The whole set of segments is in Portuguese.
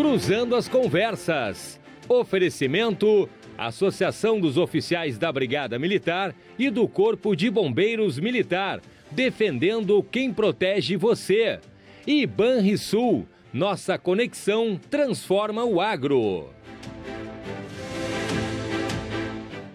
Cruzando as Conversas. Oferecimento: Associação dos Oficiais da Brigada Militar e do Corpo de Bombeiros Militar, defendendo quem protege você. E Banrisul, nossa conexão transforma o agro.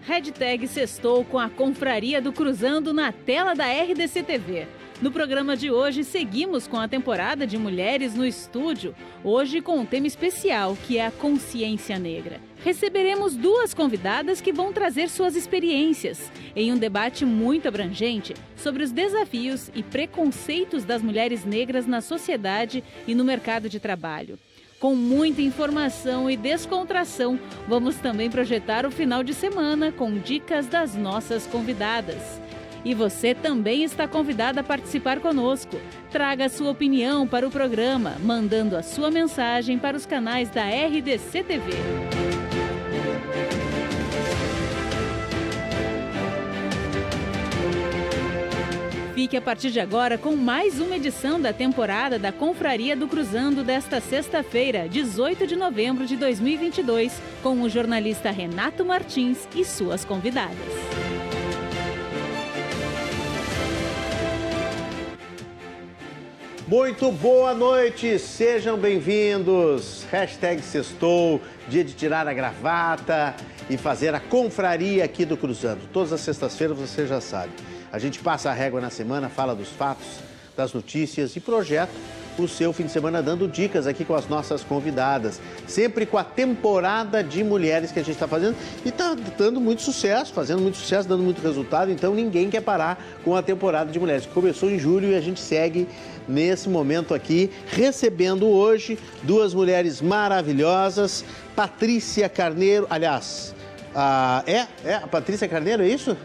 Hashtag sextou com a Confraria do Cruzando na tela da RDC TV. No programa de hoje, seguimos com a temporada de Mulheres no Estúdio, hoje com um tema especial, que é a consciência negra. Receberemos duas convidadas que vão trazer suas experiências em um debate muito abrangente sobre os desafios e preconceitos das mulheres negras na sociedade e no mercado de trabalho. Com muita informação e descontração, vamos também projetar o final de semana com dicas das nossas convidadas. E você também está convidado a participar conosco. Traga sua opinião para o programa, mandando a sua mensagem para os canais da RDC TV. Fique a partir de agora com mais uma edição da temporada da Confraria do Cruzando desta sexta-feira, 18 de novembro de 2022, com o jornalista Renato Martins e suas convidadas. Muito boa noite, sejam bem-vindos. Hashtag sextou, dia de tirar a gravata e fazer a confraria aqui do Cruzando. Todas as sextas-feiras você já sabe. A gente passa a régua na semana, fala dos fatos, das notícias e projeto o seu fim de semana dando dicas aqui com as nossas convidadas. Sempre com a temporada de mulheres que a gente está fazendo e está dando muito sucesso, fazendo muito sucesso, dando muito resultado. Então ninguém quer parar com a temporada de mulheres. Começou em julho e a gente segue nesse momento aqui, recebendo hoje duas mulheres maravilhosas. Patrícia Carneiro, aliás, a, é, é a Patrícia Carneiro, é isso?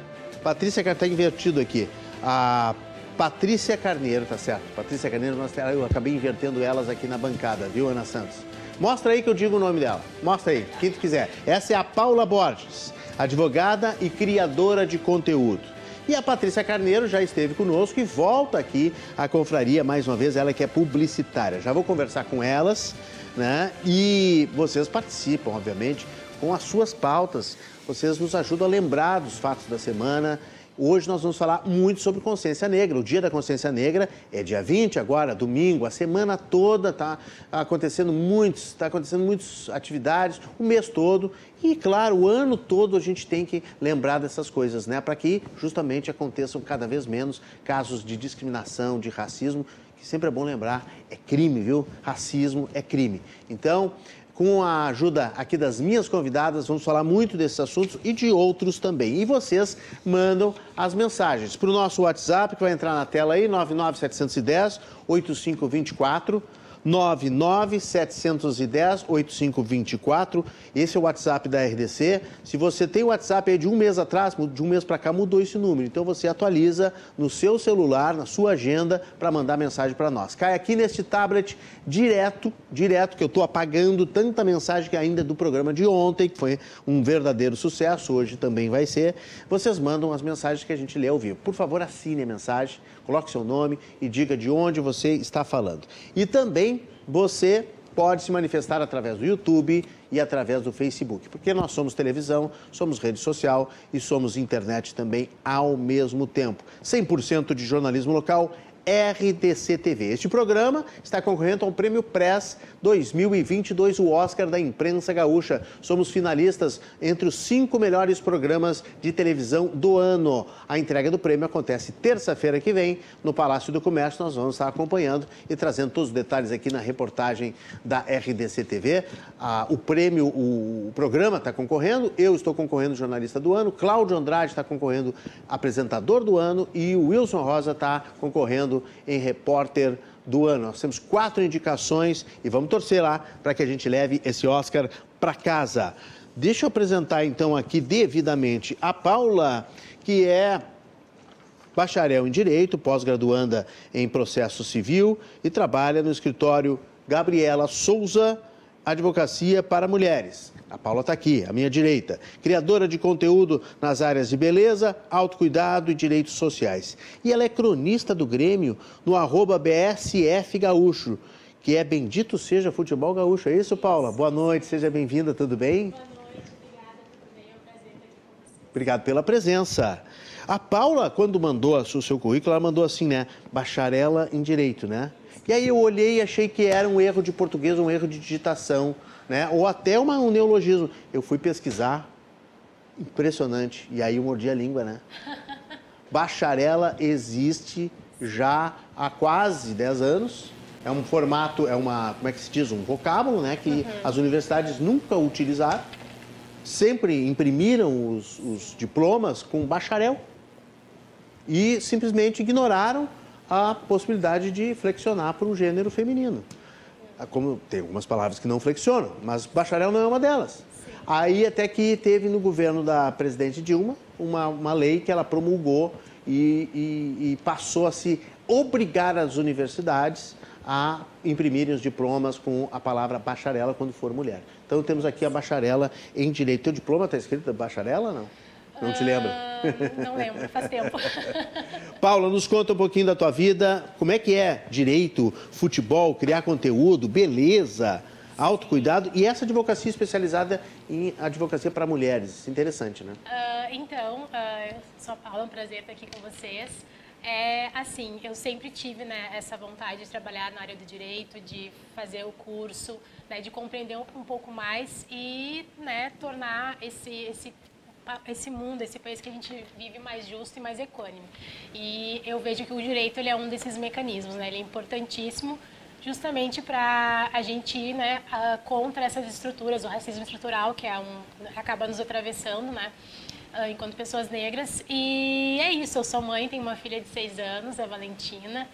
Patrícia Carneiro, está invertido aqui. A Patrícia Carneiro, tá certo? Patrícia Carneiro, eu acabei invertendo elas aqui na bancada, viu, Ana Santos? Mostra aí que eu digo o nome dela. Mostra aí, quem tu quiser. Essa é a Paula Borges, advogada e criadora de conteúdo. E a Patrícia Carneiro já esteve conosco e volta aqui à confraria mais uma vez, ela que é publicitária. Já vou conversar com elas, né? E vocês participam, obviamente, com as suas pautas. Vocês nos ajudam a lembrar dos fatos da semana Hoje nós vamos falar muito sobre consciência negra. O Dia da Consciência Negra é dia 20 agora, domingo, a semana toda está acontecendo muitos, está acontecendo muitas atividades, o mês todo. E, claro, o ano todo a gente tem que lembrar dessas coisas, né? Para que justamente aconteçam cada vez menos casos de discriminação, de racismo, que sempre é bom lembrar, é crime, viu? Racismo é crime. Então, com a ajuda aqui das minhas convidadas, vamos falar muito desses assuntos e de outros também. E vocês mandam as mensagens para o nosso WhatsApp, que vai entrar na tela aí, 99710 8524. 99710-8524. Esse é o WhatsApp da RDC. Se você tem o WhatsApp de um mês atrás, de um mês para cá mudou esse número. Então você atualiza no seu celular, na sua agenda, para mandar mensagem para nós. Cai aqui neste tablet direto, direto, que eu estou apagando tanta mensagem que ainda é do programa de ontem, que foi um verdadeiro sucesso, hoje também vai ser. Vocês mandam as mensagens que a gente lê ao vivo. Por favor, assine a mensagem, coloque seu nome e diga de onde você está falando. E também você pode se manifestar através do YouTube e através do Facebook, porque nós somos televisão, somos rede social e somos internet também ao mesmo tempo. 100% de jornalismo local RDC TV. Este programa está concorrendo ao Prêmio Press 2022, o Oscar da Imprensa Gaúcha. Somos finalistas entre os cinco melhores programas de televisão do ano. A entrega do prêmio acontece terça-feira que vem no Palácio do Comércio. Nós vamos estar acompanhando e trazendo todos os detalhes aqui na reportagem da RDC TV. Ah, o prêmio, o, programa está concorrendo, eu estou concorrendo jornalista do ano, Cláudio Andrade está concorrendo apresentador do ano e o Wilson Rosa está concorrendo em repórter do ano. Nós temos quatro indicações e vamos torcer lá para que a gente leve esse Oscar para casa. Deixa eu apresentar então aqui devidamente a Paula, que é bacharel em Direito, pós-graduanda em Processo Civil e trabalha no escritório Gabriela Souza Advocacia para Mulheres. A Paula está aqui, à minha direita. Criadora de conteúdo nas áreas de beleza, autocuidado e direitos sociais. E ela é cronista do Grêmio no arroba BSF Gaúcho, que é Bendito Seja Futebol Gaúcho. É isso, Paula? Boa noite, seja bem-vinda, tudo bem? Boa noite. É um. Obrigado pela presença. A Paula, quando mandou o seu currículo, ela mandou assim, né? Bacharela em Direito, né? E aí eu olhei e achei que era um erro de português, um erro de digitação, né? Ou até uma, um neologismo. Eu fui pesquisar, impressionante. E aí eu mordi a língua, né? Bacharela existe já há quase 10 anos. É um formato, é uma, como é que se diz? Um vocábulo, né? Que uhum. as universidades nunca utilizaram. Sempre imprimiram os, os diplomas com bacharel. E simplesmente ignoraram a possibilidade de flexionar para o gênero feminino. Ah, como tem algumas palavras que não flexionam, mas bacharel não é uma delas. Aí até que teve no governo da presidente Dilma uma, uma lei que ela promulgou e, e, e passou a se obrigar as universidades a imprimirem os diplomas com a palavra bacharela quando for mulher. Então temos aqui a bacharela em direito. Teu diploma está escrito bacharela não? Não te lembra? Uh, não lembro, faz tempo. Paula, nos conta um pouquinho da tua vida. Como é que é direito, futebol, criar conteúdo, beleza, autocuidado e essa advocacia especializada em advocacia para mulheres. Interessante, né? Uh, então, uh, eu sou a Paula, é um prazer estar aqui com vocês. É assim, eu sempre tive né, essa vontade de trabalhar na área do direito, de fazer o curso, né, de compreender um pouco mais e né, tornar esse, esse esse mundo, esse país que a gente vive mais justo e mais equânime. E eu vejo que o direito ele é um desses mecanismos, né? Ele é importantíssimo justamente para a gente ir né, contra essas estruturas, o racismo estrutural que é um, acaba nos atravessando, né? enquanto pessoas negras. E é isso, eu sou mãe, tenho uma filha de seis anos, a Valentina.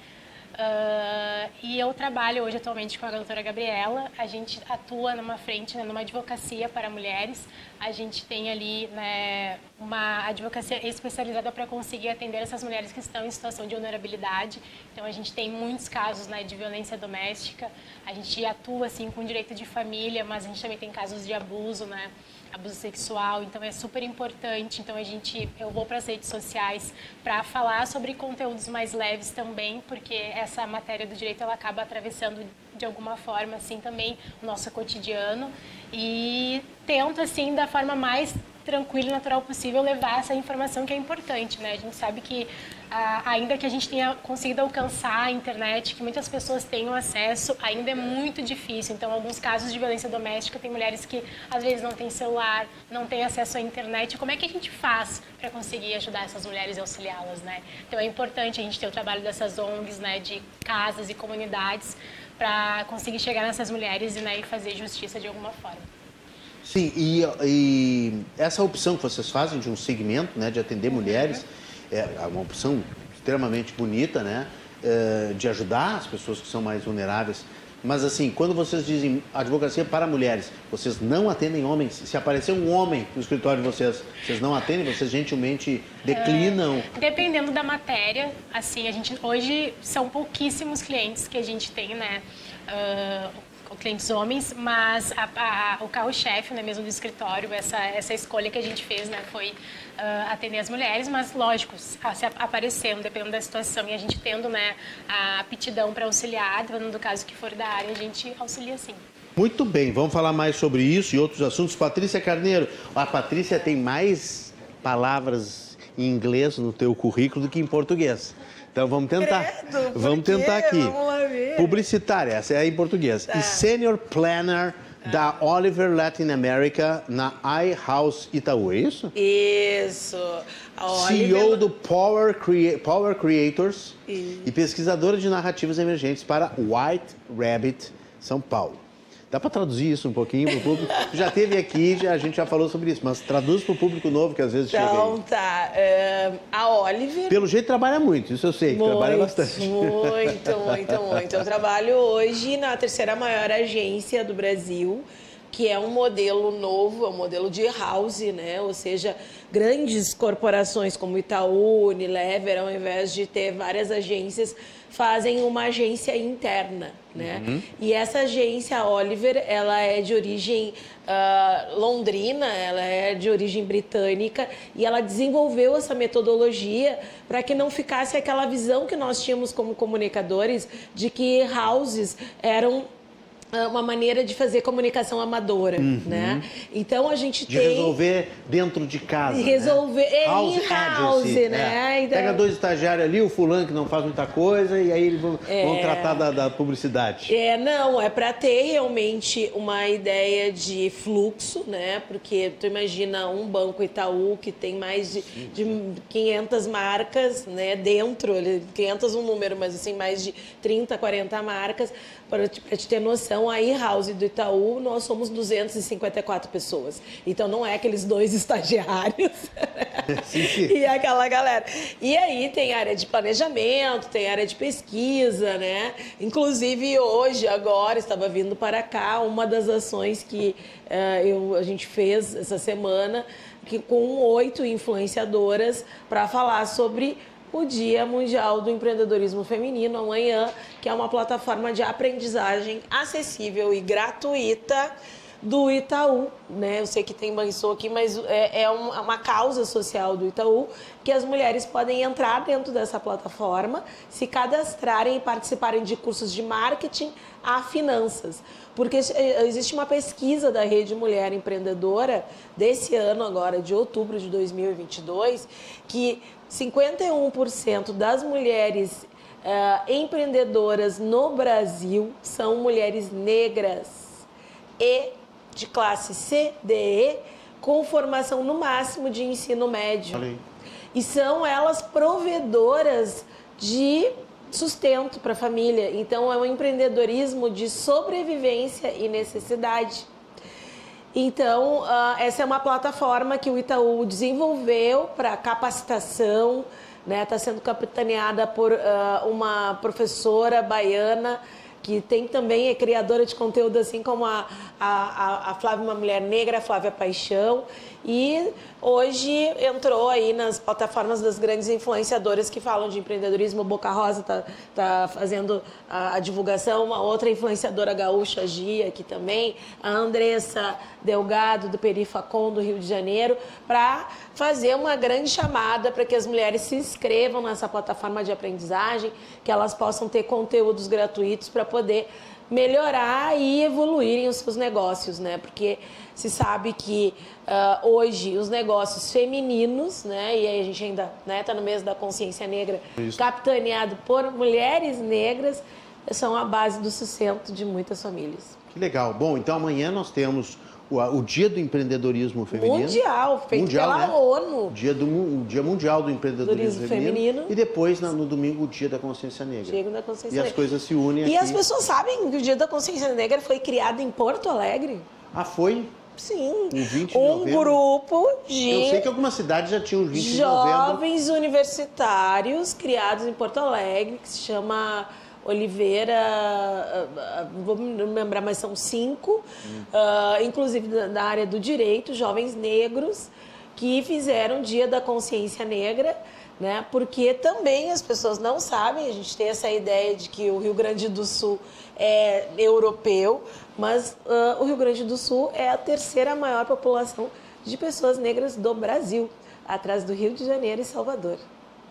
Uh, e eu trabalho hoje atualmente com a doutora Gabriela. A gente atua numa frente, né, numa advocacia para mulheres. A gente tem ali né, uma advocacia especializada para conseguir atender essas mulheres que estão em situação de vulnerabilidade. Então a gente tem muitos casos né, de violência doméstica. A gente atua assim com direito de família, mas a gente também tem casos de abuso, né? Abuso sexual, então é super importante. Então a gente, eu vou para as redes sociais para falar sobre conteúdos mais leves também, porque essa matéria do direito ela acaba atravessando de alguma forma assim também o nosso cotidiano e tento assim da forma mais tranquila e natural possível levar essa informação que é importante, né? A gente sabe que ainda que a gente tenha conseguido alcançar a internet, que muitas pessoas tenham acesso, ainda é muito difícil. Então, alguns casos de violência doméstica tem mulheres que às vezes não têm celular, não têm acesso à internet. Como é que a gente faz para conseguir ajudar essas mulheres e auxiliá-las, né? Então, é importante a gente ter o trabalho dessas ONGs, né, de casas e comunidades para conseguir chegar nessas mulheres né, e fazer justiça de alguma forma. Sim, e, e, essa opção que vocês fazem de um segmento, né, de atender mulheres, é uma opção extremamente bonita, né, é, de ajudar as pessoas que são mais vulneráveis. Mas assim, quando vocês dizem advocacia para mulheres, vocês não atendem homens? Se aparecer um homem no escritório de vocês, vocês não atendem? Vocês gentilmente declinam? É, dependendo da matéria, assim, a gente hoje são pouquíssimos clientes que a gente tem, né? Uh, clientes homens, mas a, a, o carro-chefe né, mesmo do escritório, essa, essa escolha que a gente fez né, foi uh, atender as mulheres, mas lógico, se aparecendo, dependendo da situação, e a gente tendo né, a aptidão para auxiliar, dependendo do caso que for da área, a gente auxilia sim. Muito bem, vamos falar mais sobre isso e outros assuntos. Patrícia Carneiro, a Patrícia tem mais palavras em inglês no teu currículo do que em português. Então vamos tentar. Credo, vamos tentar aqui. Vamos Publicitária, essa é em português. Tá. E Senior Planner da Oliver Latin America na iHouse Itaú, é isso? Isso. CEO do Power, Crea Power Creators e... e pesquisadora de narrativas emergentes para White Rabbit, São Paulo. Dá para traduzir isso um pouquinho para o público? já teve aqui, já, a gente já falou sobre isso, mas traduz para o público novo que às vezes então, chega Então tá, uh, a Oliver... Pelo jeito trabalha muito, isso eu sei, muito, trabalha bastante. Muito, muito, muito. Eu trabalho hoje na terceira maior agência do Brasil, que é um modelo novo, é um modelo de house, né? Ou seja, grandes corporações como Itaú, Unilever, ao invés de ter várias agências, fazem uma agência interna, né? Uhum. E essa agência Oliver, ela é de origem uh, londrina, ela é de origem britânica e ela desenvolveu essa metodologia para que não ficasse aquela visão que nós tínhamos como comunicadores de que houses eram uma maneira de fazer comunicação amadora, uhum. né? Então a gente de tem resolver dentro de casa, resolver né? house, in house, né? É. Então... Pega dois estagiários ali, o fulano que não faz muita coisa e aí eles vão, é... vão tratar da, da, publicidade. É, não, é para ter realmente uma ideia de fluxo, né? Porque tu imagina um banco Itaú que tem mais de, de 500 marcas, né? Dentro, 500 um número, mas assim mais de 30, 40 marcas para te, te, ter noção, a e-house do Itaú, nós somos 254 pessoas. Então, não é aqueles dois estagiários sim, sim. e aquela galera. E aí tem área de planejamento, tem área de pesquisa, né? Inclusive, hoje, agora, estava vindo para cá, uma das ações que uh, eu, a gente fez essa semana, que, com oito influenciadoras, para falar sobre o Dia Mundial do Empreendedorismo Feminino amanhã, que é uma plataforma de aprendizagem acessível e gratuita do Itaú, né? Eu sei que tem Mansou aqui, mas é, é uma causa social do Itaú que as mulheres podem entrar dentro dessa plataforma, se cadastrarem e participarem de cursos de marketing a finanças. Porque existe uma pesquisa da Rede Mulher Empreendedora desse ano agora, de outubro de 2022, que 51% das mulheres uh, empreendedoras no Brasil são mulheres negras e de classe C, D, E, com formação no máximo de ensino médio. E são elas provedoras de sustento para a família. Então é um empreendedorismo de sobrevivência e necessidade. Então, uh, essa é uma plataforma que o Itaú desenvolveu para capacitação, está né? Tá sendo capitaneada por uh, uma professora baiana que tem também, é criadora de conteúdo, assim como a, a, a Flávia, uma mulher negra, a Flávia Paixão. E hoje entrou aí nas plataformas das grandes influenciadoras que falam de empreendedorismo. Boca Rosa está tá fazendo a, a, divulgação, uma outra influenciadora gaúcha, Gia, aqui também, a Andressa Delgado, do Perifacom, do Rio de Janeiro, para fazer uma grande chamada para que as mulheres se inscrevam nessa plataforma de aprendizagem, que elas possam ter conteúdos gratuitos para poder melhorar e evoluírem os seus negócios, né? Porque se sabe que uh, hoje os negócios femininos, né? E aí a gente ainda está né, tá no mês da consciência negra, Isso. capitaneado por mulheres negras, são a base do sustento de muitas famílias. Que legal. Bom, então amanhã nós temos o, o Dia do Empreendedorismo Feminino. Mundial, feito mundial, pela né? ONU. Dia do, o Dia Mundial do Empreendedorismo feminino, feminino, E depois, no domingo, o Dia da Consciência Negra. Dia da Consciência e Negra. as coisas se unem E aqui. as pessoas sabem que o Dia da Consciência Negra foi criado em Porto Alegre? Ah, foi? Sim. Um, 20 um grupo de. Eu sei que algumas cidades já tinham 20 de Jovens universitários criados em Porto Alegre, que se chama Oliveira, ah, ah, vou me lembrar, mas são cinco, hum. uh, inclusive da, área do direito, jovens negros, que fizeram Dia da Consciência Negra, né? Porque também as pessoas não sabem, a gente tem essa ideia de que o Rio Grande do Sul é europeu, mas uh, o Rio Grande do Sul é a terceira maior população de pessoas negras do Brasil, atrás do Rio de Janeiro e Salvador.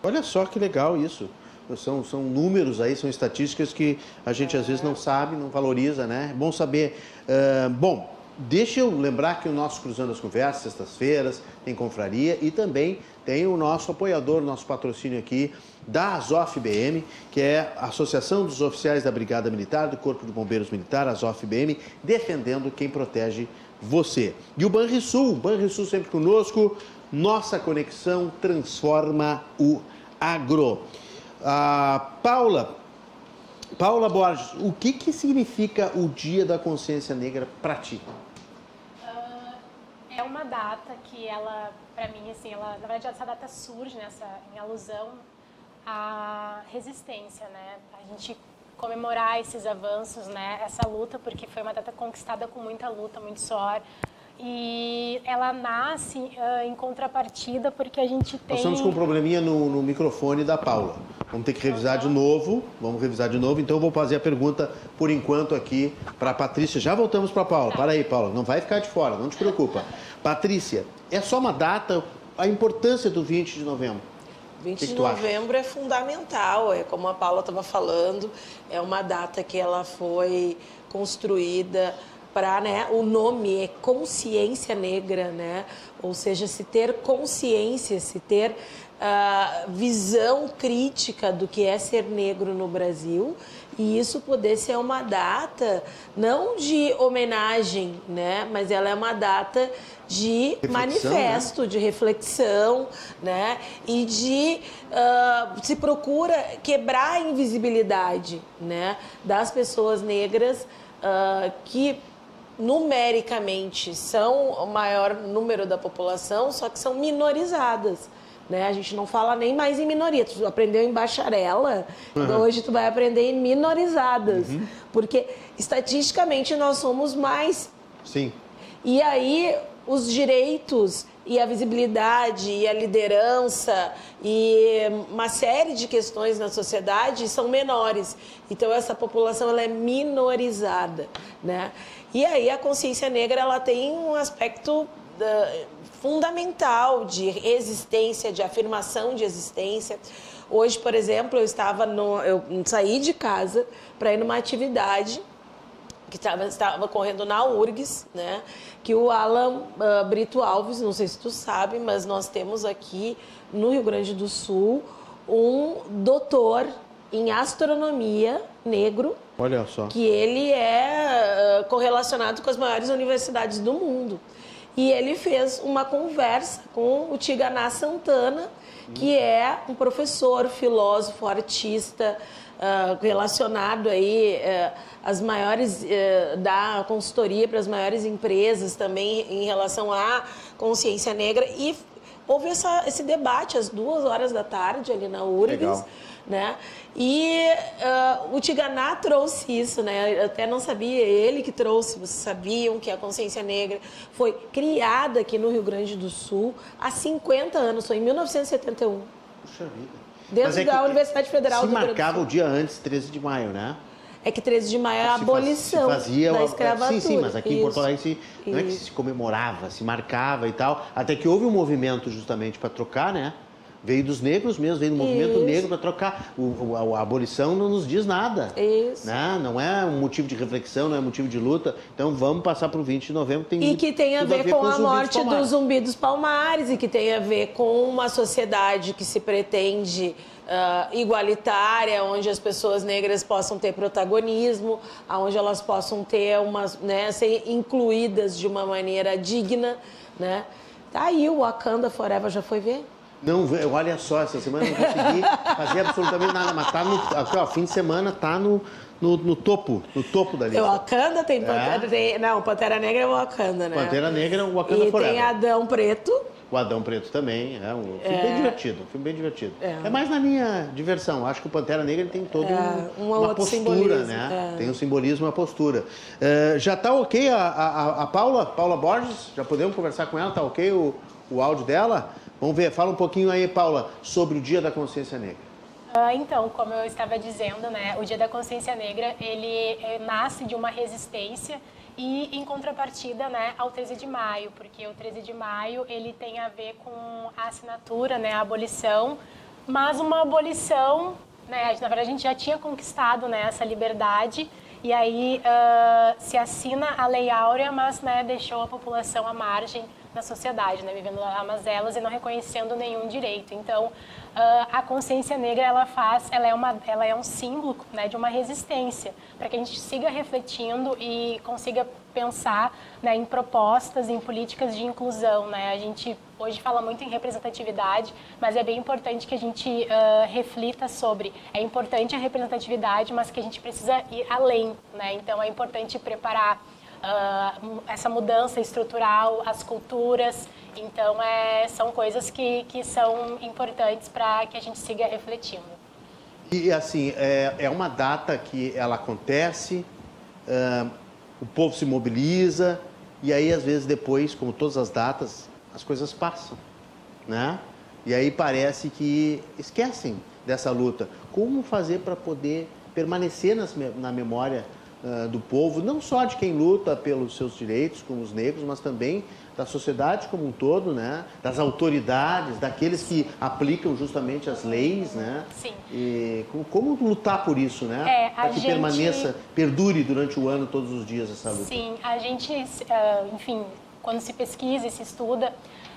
Olha só que legal isso são, são números aí, são estatísticas que a gente às vezes não sabe, não valoriza, né? É bom saber. Uh, bom, deixa eu lembrar que o nosso Cruzando as Conversas, sextas-feiras, tem confraria e também tem o nosso apoiador, nosso patrocínio aqui da Azof BM, que é a Associação dos Oficiais da Brigada Militar, do Corpo de Bombeiros Militar, Azof BM, defendendo quem protege você. E o Banrisul, Banrisul sempre conosco, nossa conexão transforma o agro. Ah, Paula, Paula Borges, o que, que significa o Dia da Consciência Negra para ti? Uh, é uma data que ela, para mim, assim, ela, na verdade, essa data surge nessa, em alusão à resistência, né? A gente comemorar esses avanços, né? Essa luta, porque foi uma data conquistada com muita luta, muito suor. E ela nasce uh, em contrapartida porque a gente tem. Nós estamos com um probleminha no, no microfone da Paula. Vamos ter que revisar de novo. Vamos revisar de novo. Então eu vou fazer a pergunta por enquanto aqui para a Patrícia. Já voltamos para a Paula. Para aí, Paula. Não vai ficar de fora, não te preocupa. Patrícia, é só uma data, a importância do 20 de novembro. 20 que de novembro acha? é fundamental, é como a Paula estava falando, é uma data que ela foi construída para, né, o nome é consciência negra, né? Ou seja, se ter consciência, se ter uh, visão crítica do que é ser negro no Brasil e isso poder ser uma data não de homenagem, né, mas ela é uma data de reflexão, manifesto, né? de reflexão, né, e de uh, se procura quebrar a invisibilidade, né, das pessoas negras uh, que numericamente são o maior número da população, só que são minorizadas. Né? A gente não fala nem mais em minoria. Tu aprendeu em bacharela, uhum. hoje tu vai aprender em minorizadas. Uhum. Porque estatisticamente nós somos mais. Sim. E aí os direitos e a visibilidade e a liderança e uma série de questões na sociedade são menores. Então essa população ela é minorizada, né? E aí a consciência negra ela tem um aspecto fundamental de existência, de afirmação de existência. Hoje, por exemplo, eu estava no, eu saí de casa para ir numa atividade que estava, estava correndo na URGS, né? Que o Alan uh, Brito Alves, não sei se tu sabe, mas nós temos aqui no Rio Grande do Sul um doutor em astronomia negro. Olha só. Que ele é uh, correlacionado com as maiores universidades do mundo. E ele fez uma conversa com o Tiganá Santana, que é um professor, filósofo, artista, uh, relacionado aí uh, às maiores, uh, da consultoria para as maiores empresas também em relação à consciência negra. E houve essa, esse debate às duas horas da tarde ali na URGS. Né? E uh, o Tiganá trouxe isso, né? Eu até não sabia, ele que trouxe, vocês sabiam que a consciência negra foi criada aqui no Rio Grande do Sul há 50 anos, foi em 1971. Puxa vida. Dentro é da Universidade Federal do Rio Grande do Sul. marcava o dia antes, 13 de maio, né? É que 13 de maio é a abolição faz, fazia, da escravatura. Sim, sim, mas aqui Isso. em Porto Alegre se, não é que se comemorava, se marcava e tal. Até que houve um movimento justamente para trocar, né? Veio dos negros mesmo, veio do movimento Isso. negro para trocar. O, a, a, abolição não nos diz nada. Isso. Né? Não é um motivo de reflexão, não é motivo de luta. Então vamos passar para o 20 de novembro. Tem e que tem a ver, a ver, com, com a morte do Zumbi dos Palmares e que tem a ver com uma sociedade que se pretende uh, igualitária, onde as pessoas negras possam ter protagonismo, onde elas possam ter umas, né, ser incluídas de uma maneira digna. Né? Tá aí o Wakanda Forever, já foi ver? Não, olha só, essa semana não consegui fazer absolutamente nada, mas tá no aqui, ó, fim de semana tá no, no, no, topo, no topo da lista. O Wakanda tem Pantera, é. tem, não, Pantera Negra é o Wakanda, né? Pantera Negra é o Wakanda e Forever. Tem Adão Preto. O Adão Preto também, é um filme é. bem divertido, um filme bem divertido. É. é. mais na minha diversão, acho que o Pantera Negra ele tem todo é, um, uma, uma postura, né? É. Tem um simbolismo, uma postura. Uh, já está ok a, a, a Paula, Paula Borges? Já podemos conversar com ela? Está ok o, o áudio dela? Vamos ver, fala um pouquinho aí, Paula, sobre o Dia da Consciência Negra. Uh, então, como eu estava dizendo, né, o Dia da Consciência Negra ele eh, nasce de uma resistência e em contrapartida, né, ao 13 de maio, porque o 13 de maio ele tem a ver com a assinatura, né, a abolição, mas uma abolição, né, na verdade a gente já tinha conquistado, né, essa liberdade e aí uh, se assina a Lei Áurea, mas né, deixou a população à margem na sociedade, né, vivendo a mazelas e não reconhecendo nenhum direito. Então, uh, a consciência negra ela faz, ela é uma, ela é um símbolo, né, de uma resistência para que a gente siga refletindo e consiga pensar né, em propostas, em políticas de inclusão. Né? A gente hoje fala muito em representatividade, mas é bem importante que a gente uh, reflita sobre. É importante a representatividade, mas que a gente precisa ir além. Né? Então, é importante preparar uh, essa mudança estrutural, as culturas. Então, é, são coisas que, que são importantes para que a gente siga refletindo. E assim, é, é uma data que ela acontece, uh, o povo se mobiliza, e aí às vezes depois, como todas as datas, as coisas passam, né? E aí parece que esquecem dessa luta. Como fazer para poder permanecer nas, na memória uh, do povo, não só de quem luta pelos seus direitos, como os negros, mas também da sociedade como um todo, né? das autoridades, daqueles que aplicam justamente as leis, né? Sim. E como, como lutar por isso, né? É, Para que gente... permaneça, perdure durante o ano, todos os dias essa luta. Sim, a gente, ah, enfim, quando se pesquisa e se estuda,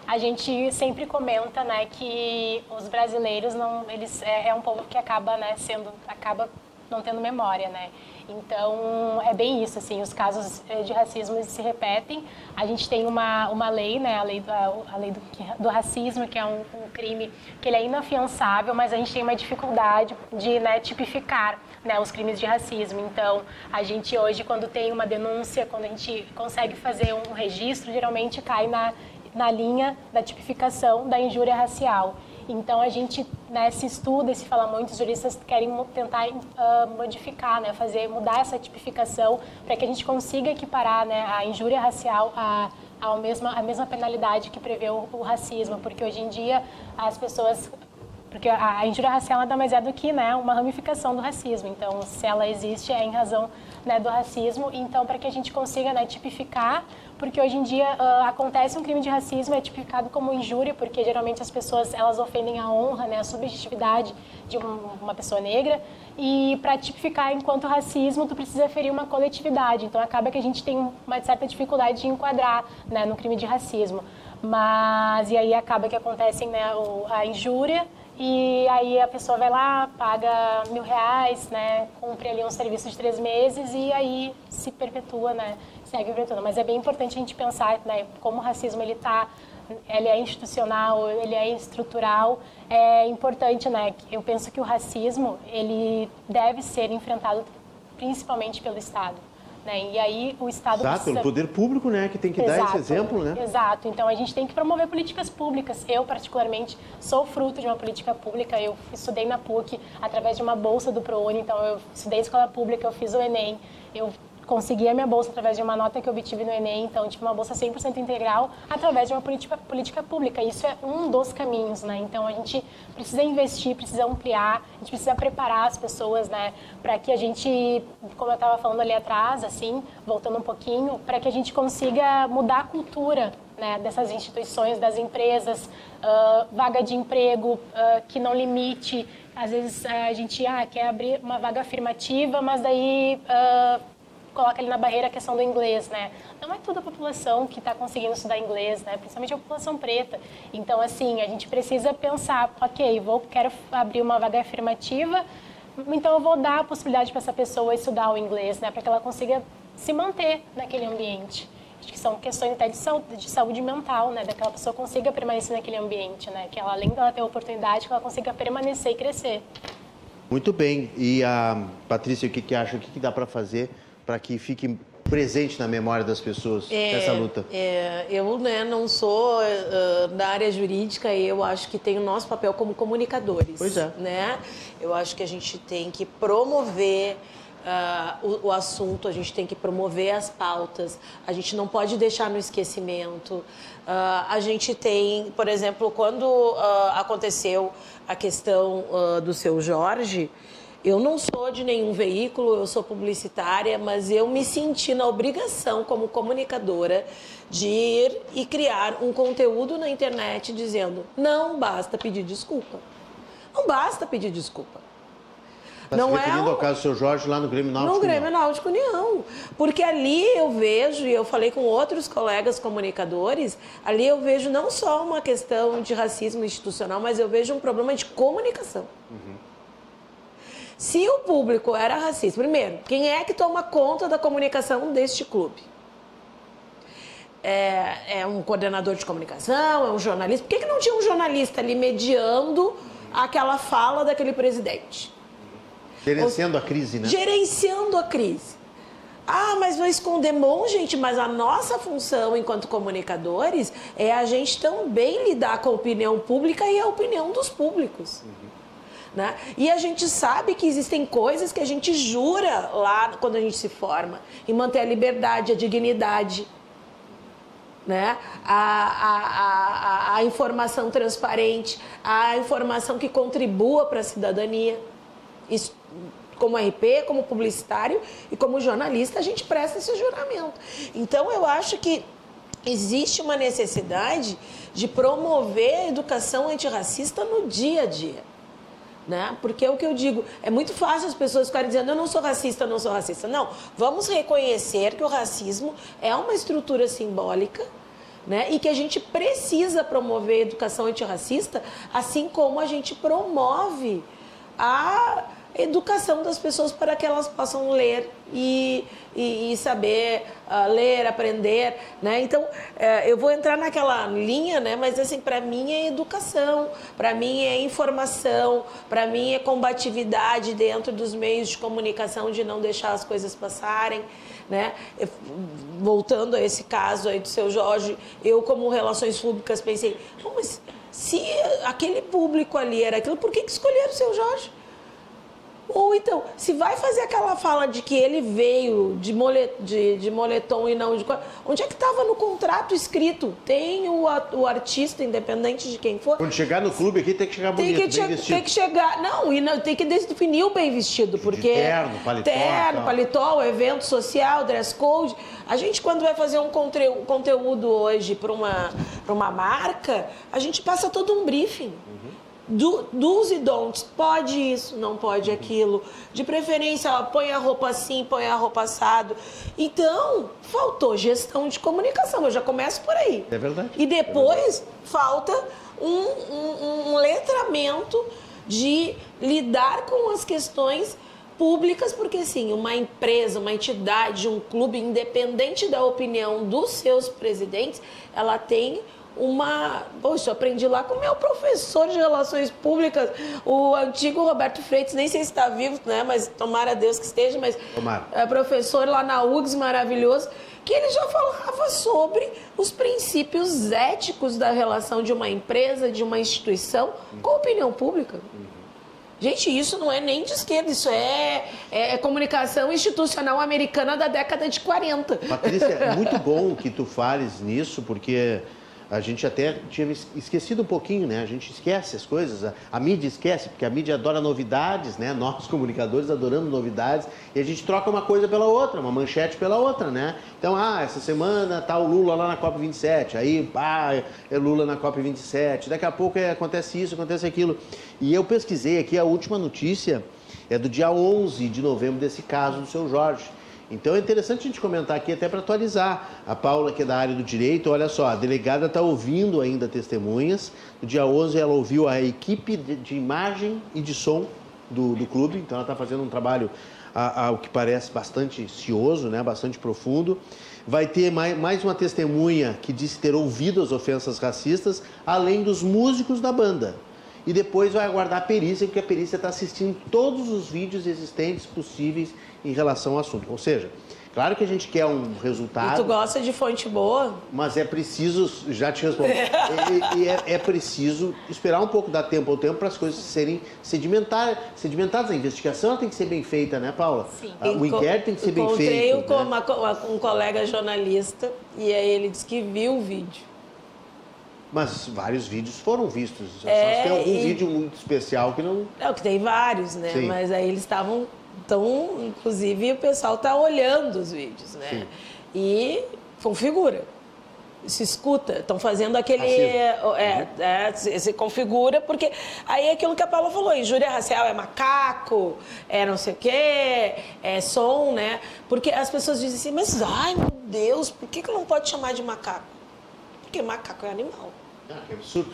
a gente sempre comenta, né, que os brasileiros não, eles é, é um povo que acaba, né, sendo, acaba não tendo memória, né? Então, é bem isso, assim, os casos eh, de racismo se repetem. A gente tem uma, uma lei, né, a lei, do, a lei do, do racismo, que é um, um, crime que ele é inafiançável, mas a gente tem uma dificuldade de né, tipificar né, os crimes de racismo. Então, a gente hoje, quando tem uma denúncia, quando a gente consegue fazer um registro, geralmente cai na, na linha da tipificação da injúria racial. Então a gente né, se estuda e se fala muito, os juristas querem tentar uh, modificar, né, fazer mudar essa tipificação para que a gente consiga equiparar né, a injúria racial a a mesma, a mesma penalidade que prevê o, o racismo, porque hoje em dia as pessoas porque a, injúria racial nada mais é do que né, uma ramificação do racismo. Então, se ela existe, é em razão né, do racismo. Então, para que a gente consiga né, tipificar porque hoje em dia uh, acontece um crime de racismo é tipificado como injúria, porque geralmente as pessoas elas ofendem a honra, né, a subjetividade de um, uma pessoa negra. E para tipificar enquanto racismo, tu precisa ferir uma coletividade. Então acaba que a gente tem uma certa dificuldade de enquadrar né, no crime de racismo. Mas e aí acaba que acontece né, a injúria e aí a pessoa vai lá, paga mil reais, né, cumpre ali um serviço de três meses e aí se perpetua, né, segue virtuando. Mas é bem importante a gente pensar, né, como o racismo ele está ele é institucional, ele é estrutural, é importante, né? Eu penso que o racismo ele deve ser enfrentado principalmente pelo Estado. Né? E aí o Estado Exato, precisa... pelo poder público, né, que tem que exato, dar esse exemplo, né? Exato. Então a gente tem que promover políticas públicas. Eu particularmente sou fruto de uma política pública. Eu estudei na PUC através de uma bolsa do ProUni. Então eu estudei escola pública, eu fiz o ENEM, eu consegui a minha bolsa através de uma nota que eu obtive no Enem, então tive uma bolsa 100% integral através de uma política, política pública. Isso é um dos caminhos, né? Então a gente precisa investir, precisa ampliar, a gente precisa preparar as pessoas, né, para que a gente, como eu estava falando ali atrás, assim, voltando um pouquinho, para que a gente consiga mudar a cultura né, dessas instituições, das empresas, uh, vaga de emprego uh, que não limite. Às vezes a gente ah, quer abrir uma vaga afirmativa, mas daí uh, coloca ali na barreira a questão do inglês, né? Não é toda a população que está conseguindo estudar inglês, né? Principalmente a população preta. Então, assim, a gente precisa pensar, ok, vou quero abrir uma vaga afirmativa, então eu vou dar a possibilidade para essa pessoa estudar o inglês, né? Para que ela consiga se manter naquele ambiente. Acho que são questões até de saúde, de saúde mental, né? Daquela pessoa consiga permanecer naquele ambiente, né? Que ela, além dela ter oportunidade, que ela consiga permanecer e crescer. Muito bem. E a Patrícia, o que, que acha? O que, que dá para fazer para que fique presente na memória das pessoas é, essa luta? É, eu né, não sou uh, da área jurídica e eu acho que tem o nosso papel como comunicadores. Pois é. Né? Eu acho que a gente tem que promover Uh, o, o, assunto, a gente tem que promover as pautas, a gente não pode deixar no esquecimento. Uh, a gente tem, por exemplo, quando uh, aconteceu a questão do seu Jorge, eu não sou de nenhum veículo, eu sou publicitária, mas eu me senti na obrigação, como comunicadora, de ir e criar um conteúdo na internet dizendo: não basta pedir desculpa. Não basta pedir desculpa. Está não se referindo é ao caso do seu Jorge lá no Grêmio Náutico No Grêmio Náutico União. Porque ali eu vejo, e eu falei com outros colegas comunicadores, ali eu vejo não só uma questão de racismo institucional, mas eu vejo um problema de comunicação. Uhum. Se o público era racista, primeiro, quem é que toma conta da comunicação deste clube? É, é um coordenador de comunicação, é um jornalista. Por que, que não tinha um jornalista ali mediando aquela fala daquele presidente? Gerenciando a crise, né? Gerenciando a crise. Ah, mas vai esconder bom, gente, mas a nossa função enquanto comunicadores é a gente também lidar com a opinião pública e a opinião dos públicos. Uhum. Né? E a gente sabe que existem coisas que a gente jura lá quando a gente se forma, em manter a liberdade, a dignidade, né? a, a, a, a informação transparente, a informação que contribua para a cidadania. Isso, como RP, como publicitário e como jornalista, a gente presta esse juramento. Então, eu acho que existe uma necessidade de promover a educação antirracista no dia a dia. Né? Porque é o que eu digo, é muito fácil as pessoas ficarem dizendo eu não sou racista, eu não sou racista. Não, vamos reconhecer que o racismo é uma estrutura simbólica né? E que a gente precisa promover a educação antirracista, assim como a gente promove a educação das pessoas para que elas possam ler e, e, e saber uh, ler, aprender, né? Então, uh, eu vou entrar naquela linha, né? Mas, assim, para mim é educação, para mim é informação, para mim é combatividade dentro dos meios de comunicação, de não deixar as coisas passarem, né? Voltando a esse caso aí do seu Jorge, eu, como Relações Públicas, pensei, mas se aquele público ali era aquilo, por que, que escolheram o seu Jorge? Ou então, se vai fazer aquela fala de que ele veio de, molet, de, de moletom e não de. Onde é que estava no contrato escrito? Tem o, o artista, independente de quem for. Quando chegar no clube aqui, tem que chegar bonito, tem que, bem vestido. Tem que chegar. Não, e não, tem que definir o bem vestido, porque. De terno, paletó. Terno, paletó, evento social, dress code. A gente, quando vai fazer um conteúdo hoje para uma, uma marca, a gente passa todo um briefing do, dos e don'ts. Pode isso, não pode aquilo. De preferência, ó, põe a roupa assim, põe a roupa assado. Então, faltou gestão de comunicação. Eu já começo por aí. É verdade. E depois é falta um, um, um letramento de lidar com as questões públicas, porque sim, uma empresa, uma entidade, um clube, independente da opinião dos seus presidentes, ela tem uma. Poxa, eu aprendi lá com o meu professor de relações públicas, o antigo Roberto Freitas, nem sei se está vivo, né? Mas tomara Deus que esteja, mas tomara. é professor lá na UGS, maravilhoso, que ele já falava sobre os princípios éticos da relação de uma empresa, de uma instituição com a opinião pública. Gente, isso não é nem de esquerda, isso é, é, é, comunicação institucional americana da década de 40. Patrícia, é muito bom que tu fales nisso, porque a gente até tinha esquecido um pouquinho, né? A gente esquece as coisas, a, a, mídia esquece, porque a mídia adora novidades, né? Nós, comunicadores, adorando novidades, e a gente troca uma coisa pela outra, uma manchete pela outra, né? Então, ah, essa semana tá o Lula lá na COP27, aí, pá, é Lula na COP27, daqui a pouco é, acontece isso, acontece aquilo. E eu pesquisei aqui, a última notícia é do dia 11 de novembro desse caso do seu Jorge. Então é interessante a gente comentar aqui até para atualizar. A Paula, que é da área do direito, olha só, a delegada está ouvindo ainda testemunhas. No dia 11 ela ouviu a equipe de, imagem e de som do, do clube, então ela está fazendo um trabalho ao que parece bastante cioso, né, bastante profundo. Vai ter mais, mais uma testemunha que disse ter ouvido as ofensas racistas, além dos músicos da banda. E depois vai aguardar a perícia, porque a perícia está assistindo todos os vídeos existentes possíveis em relação ao assunto. Ou seja, claro que a gente quer um resultado. E tu gosta de fonte boa? Mas é preciso, já te respondo, e, e é, é, preciso esperar um pouco, dar tempo ao tempo para as coisas serem sedimentadas. sedimentadas. A investigação tem que ser bem feita, né, Paula? Sim. O inquérito tem que ser bem feito. Encontrei com né? um colega jornalista e aí ele disse que viu o vídeo. Mas vários vídeos foram vistos. É, Só tem algum e... vídeo muito especial que não. É, que tem vários, né? Sim. Mas aí eles estavam então, inclusive, o pessoal está olhando os vídeos, né? Sim. E configura. Se escuta, estão fazendo aquele. É, é, é, se, se, configura, porque aí é aquilo que a Paula falou: injúria racial é macaco, é não sei o quê, é som, né? Porque as pessoas dizem assim, mas ai meu Deus, por que, que não pode chamar de macaco? Porque macaco é animal. Ah, que absurdo.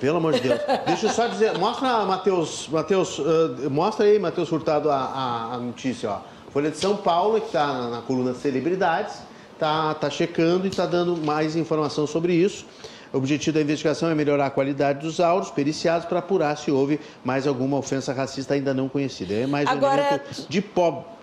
Pelo amor de Deus. Deixa eu só dizer, mostra, Matheus, Matheus, uh, mostra aí, Matheus Furtado, a, a, a, notícia, ó. Folha de São Paulo, que está na, na, coluna Celebridades, está tá checando e está dando mais informação sobre isso. O objetivo da investigação é melhorar a qualidade dos áudios periciados para apurar se houve mais alguma ofensa racista ainda não conhecida. É mais um Agora... elemento de,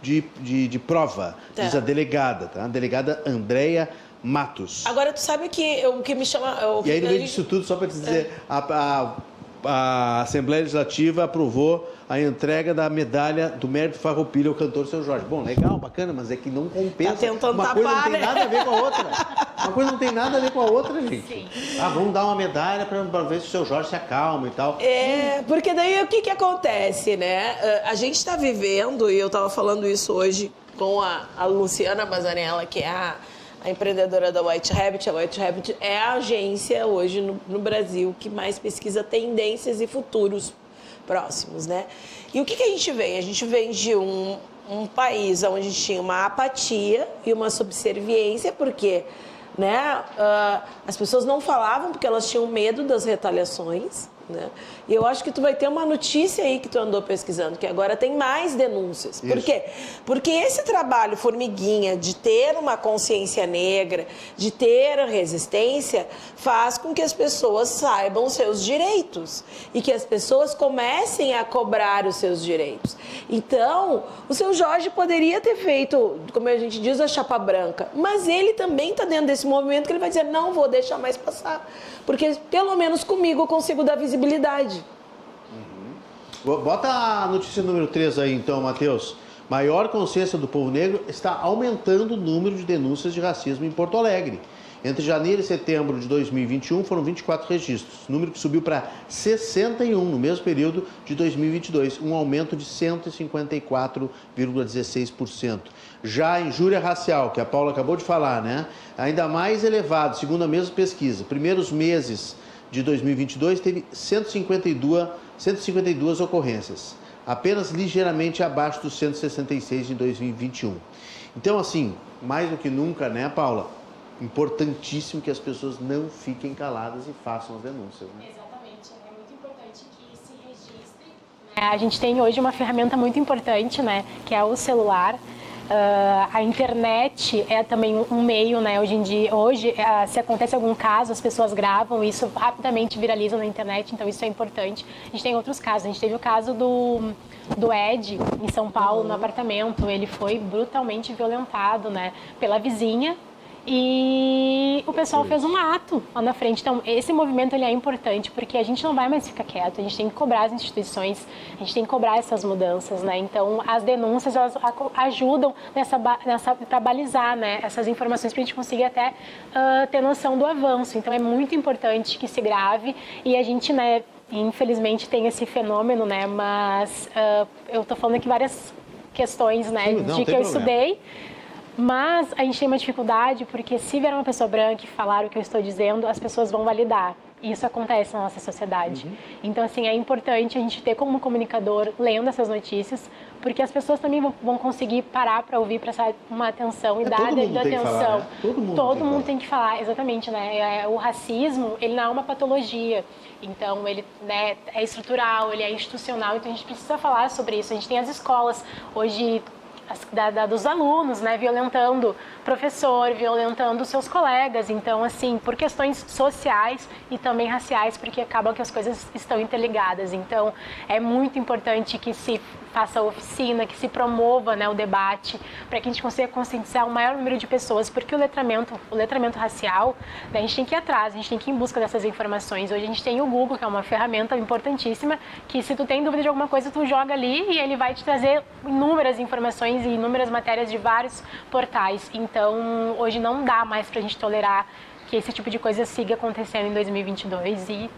de, de, de prova, tá. diz a delegada, tá? A delegada Andréia Matos. Agora, tu sabe que o que me chama. e aí, no meio disso tudo, só para te dizer, é. a, a, a Assembleia Legislativa aprovou a entrega da medalha do mérito farroupilha ao cantor Seu Jorge. Bom, legal, bacana, mas é que não compensa. Tá tentando uma tapar, coisa não tem né? nada a ver com a outra. Uma coisa não tem nada a ver com a outra, gente. Sim. Ah, vamos dar uma medalha para ver se o Seu Jorge se acalma e tal. É, porque daí o que, que acontece, né? Ah, A gente está vivendo, e eu estava falando isso hoje com a, a Luciana Bazanella, que é a, a empreendedora da White Rabbit. A White Rabbit é a agência hoje no, no Brasil que mais pesquisa tendências e futuros próximos, né? E o que, que a gente vem? A gente vem de um, um país onde a gente tinha uma apatia e uma subserviência, porque né, ah, as pessoas não falavam porque elas tinham medo das retaliações. Né? E eu acho que tu vai ter uma notícia aí que tu andou pesquisando, que agora tem mais denúncias. Por Isso. quê? Porque esse trabalho formiguinha de ter uma consciência negra, de ter a resistência, faz com que as pessoas saibam os seus direitos e que as pessoas comecem a cobrar os seus direitos. Então, o seu Jorge poderia ter feito, como a gente diz, a chapa branca, mas ele também está dentro desse movimento que ele vai dizer: não vou deixar mais passar, porque pelo menos comigo eu consigo dar visibilidade. Bota a notícia número 3 aí então, Matheus. Maior consciência do povo negro está aumentando o número de denúncias de racismo em Porto Alegre. Entre janeiro e setembro de 2021 foram 24 registros, número que subiu para 61 no mesmo período de 2022, um aumento de 154,16%. Já a injúria racial, que a Paula acabou de falar, né? Ainda mais elevado, segundo a mesma pesquisa. Primeiros meses de 2022 teve 152, 152 ocorrências, apenas ligeiramente abaixo dos 166 de 2021. Então, assim, mais do que nunca, né, Paula? Importantíssimo que as pessoas não fiquem caladas e façam as denúncias. Né? Exatamente, é muito importante que se registre. né? A gente tem hoje uma ferramenta muito importante, né, que é o celular. Ah, a internet é também um- meio, né? Hoje em dia, hoje, ah, se acontece algum caso, as pessoas gravam isso rapidamente viraliza na internet, então isso é importante. A gente tem outros casos. A gente teve o caso do do Ed em São Paulo no apartamento. Ele foi brutalmente violentado, né? Pela vizinha e o pessoal fez um ato lá na frente. Então, esse movimento ele é importante porque a gente não vai mais ficar quieto, a gente tem que cobrar as instituições, a gente tem que cobrar essas mudanças, né? Então, as denúncias elas ajudam nessa, nessa para balizar, né, essas informações para a gente conseguir até ah, ter noção do avanço. Então, é muito importante que se grave e a gente, né, infelizmente tem esse fenômeno, né? Mas ah, eu tô falando aqui várias questões, né, Sim, não, de que eu problema. estudei. Mas a gente tem uma dificuldade porque se vier uma pessoa branca e falar o que eu estou dizendo, as pessoas vão validar. E isso acontece na nossa sociedade. Uhum. Então, assim, é importante a gente ter como comunicador lendo essas notícias, porque as pessoas também vão, conseguir parar para ouvir, prestar uma atenção e É, dar devida que atenção. falar, né? Todo mundo Todo tem que mundo falar. tem que falar, exatamente, né? É, O racismo, ele não é uma patologia. Então, ele né, é estrutural, ele é institucional, então a gente precisa falar sobre isso. A gente tem as escolas hoje da, da- dos alunos, né, violentando professor, violentando seus colegas. Então, assim, por questões sociais e também raciais, porque acabam que as coisas estão interligadas. Então, é muito importante que se faça oficina, que se promova né, o debate, para que a gente consiga conscientizar o maior número de pessoas, porque o letramento, o letramento racial, né, a gente tem que ir atrás, a gente tem que ir em busca dessas informações. Hoje a gente tem o Google, que é uma ferramenta importantíssima, que se tu tem dúvida de alguma coisa, tu joga ali e ele vai te trazer inúmeras informações e inúmeras matérias de vários portais. Então, hoje não dá mais para a gente tolerar que esse tipo de coisa siga acontecendo em 2022 e,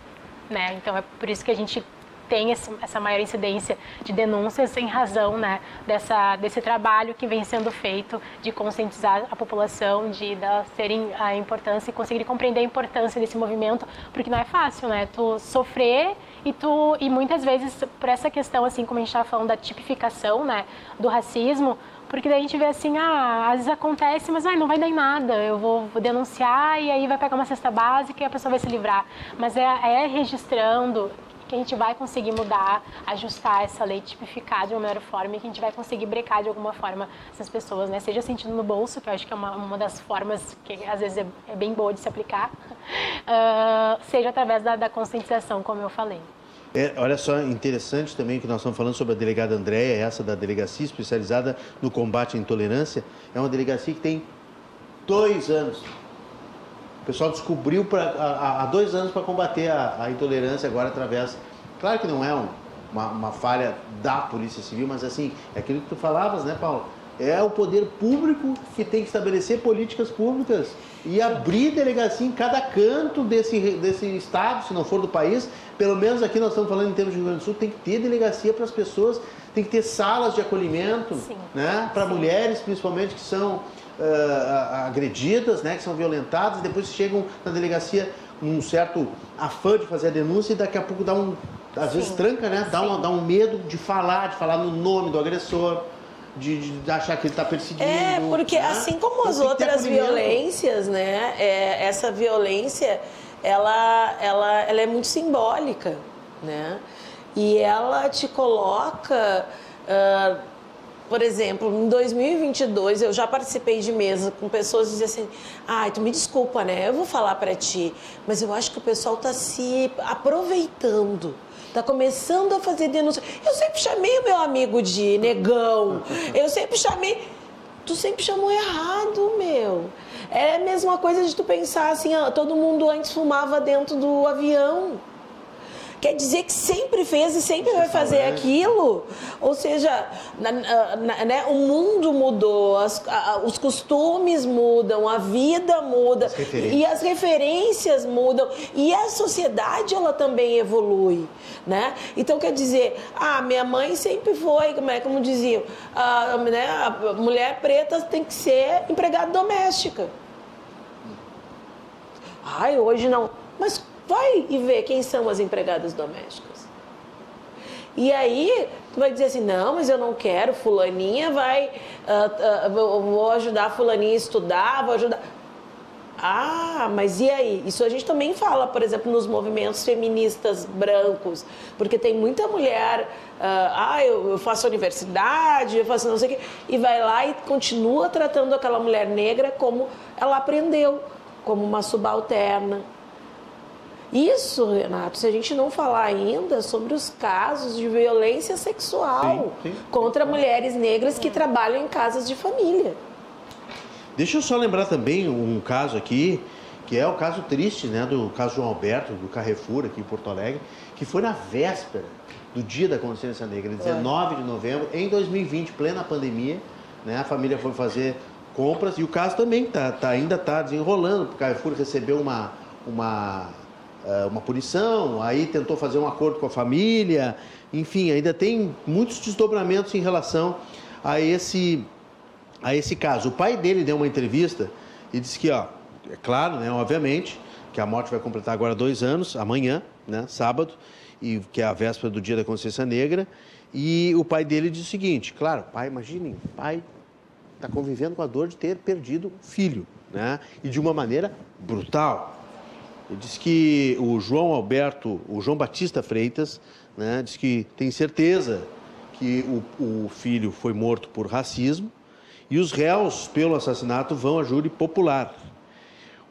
né, então é por isso que a gente tem essa maior incidência de denúncias em razão né, dessa, desse trabalho que vem sendo feito de conscientizar a população, de elas terem a importância e conseguir compreender a importância desse movimento, porque não é fácil, né? Tu sofrer e tu e muitas vezes por essa questão assim como a gente estava falando da tipificação, né, do racismo, porque daí a gente vê assim, ah, às vezes acontece, mas não vai dar em nada. Eu vou, vou denunciar e aí vai pegar uma cesta básica e a pessoa vai se livrar. Mas é, é registrando que a gente vai conseguir mudar, ajustar essa lei tipificar de uma melhor forma e que a gente vai conseguir brecar de alguma forma essas pessoas, né? Seja sentindo no bolso, que eu acho que é uma, uma das formas que às vezes é, é bem boa de se aplicar, ah, seja através da, da conscientização, como eu falei. É, olha só, interessante também que nós estamos falando sobre a delegada Andréia, essa da delegacia especializada no combate à intolerância. É uma delegacia que tem dois anos. pessoal descobriu há dois anos para combater a, a, intolerância agora através. Claro que não é um, uma, uma, falha da Polícia Civil, mas assim, é aquilo que tu falavas, né, Paulo? É o poder público que tem que estabelecer políticas públicas e abrir delegacia em cada canto desse, desse estado, se não for do país. Pelo menos aqui nós estamos falando em termos de Rio Grande do Sul, tem que ter delegacia para as pessoas, tem que ter salas de acolhimento, né? Para mulheres principalmente que são uh, agredidas, né, que são violentadas, depois chegam na delegacia um certo afã de fazer a denúncia e daqui a pouco dá um, às Sim. vezes tranca, né, dá, uma, dá um medo de falar, de falar no nome do agressor. De, de, achar que ele está perseguindo. É, porque né? assim como então, as outras violências, né? É, essa violência, ela, ela, ela é muito simbólica, né? E ela te coloca uh, por exemplo, em 2022 eu já participei de mesa com pessoas dizendo assim: "Ai, tu me desculpa, né? Eu vou falar para ti, mas eu acho que o pessoal está se aproveitando está começando a fazer denúncia. Eu sempre chamei o meu amigo de negão. Eu sempre chamei. Tu sempre chamou errado, meu. É a mesma coisa de tu pensar assim, todo mundo antes fumava dentro do avião quer dizer que sempre fez e sempre vai fazer aquilo. Ou seja, na, na, né, o mundo mudou, as, a, os costumes mudam, a vida muda as e as referências mudam e a sociedade ela também evolui, né? Então quer dizer, ah, minha mãe sempre foi, como é como diziam, a, né, a mulher preta tem que ser empregada doméstica. Ai, hoje não. Mas Vai e vê quem são as empregadas domésticas. E aí, tu vai dizer assim: não, mas eu não quero, Fulaninha vai. Uh, uh, vou ajudar Fulaninha a estudar, vou ajudar. Ah, mas e aí? Isso a gente também fala, por exemplo, nos movimentos feministas brancos, porque tem muita mulher, uh, ah, eu, eu, faço universidade, eu faço não sei o quê, e vai lá e continua tratando aquela mulher negra como ela aprendeu, como uma subalterna, isso, Renato, se a gente não falar ainda sobre os casos de violência sexual sim, sim. contra mulheres negras que trabalham em casas de família. Deixa eu só lembrar também um caso aqui, que é o caso triste, né, do caso João Alberto, do Carrefour aqui em Porto Alegre, que foi na véspera do Dia da Consciência Negra, 19 de novembro, em 2020, plena pandemia, né, a família foi fazer compras e o caso também tá, tá ainda está desenrolando, porque o Carrefour recebeu uma, uma uma punição, aí tentou fazer um acordo com a família, enfim, ainda tem muitos desdobramentos em relação a esse, a esse caso. O pai dele deu uma entrevista e disse que, ó, é claro, né, obviamente, que a morte vai completar agora dois anos, amanhã, né, sábado, e que é a véspera do Dia da Consciência Negra, e o pai dele disse o seguinte, claro, pai, imaginem, pai está convivendo com a dor de ter perdido filho, né, e de uma maneira brutal, disse que o João Alberto, o João Batista Freitas, né, diz que tem certeza que o, o filho foi morto por racismo e os réus pelo assassinato vão a júri popular.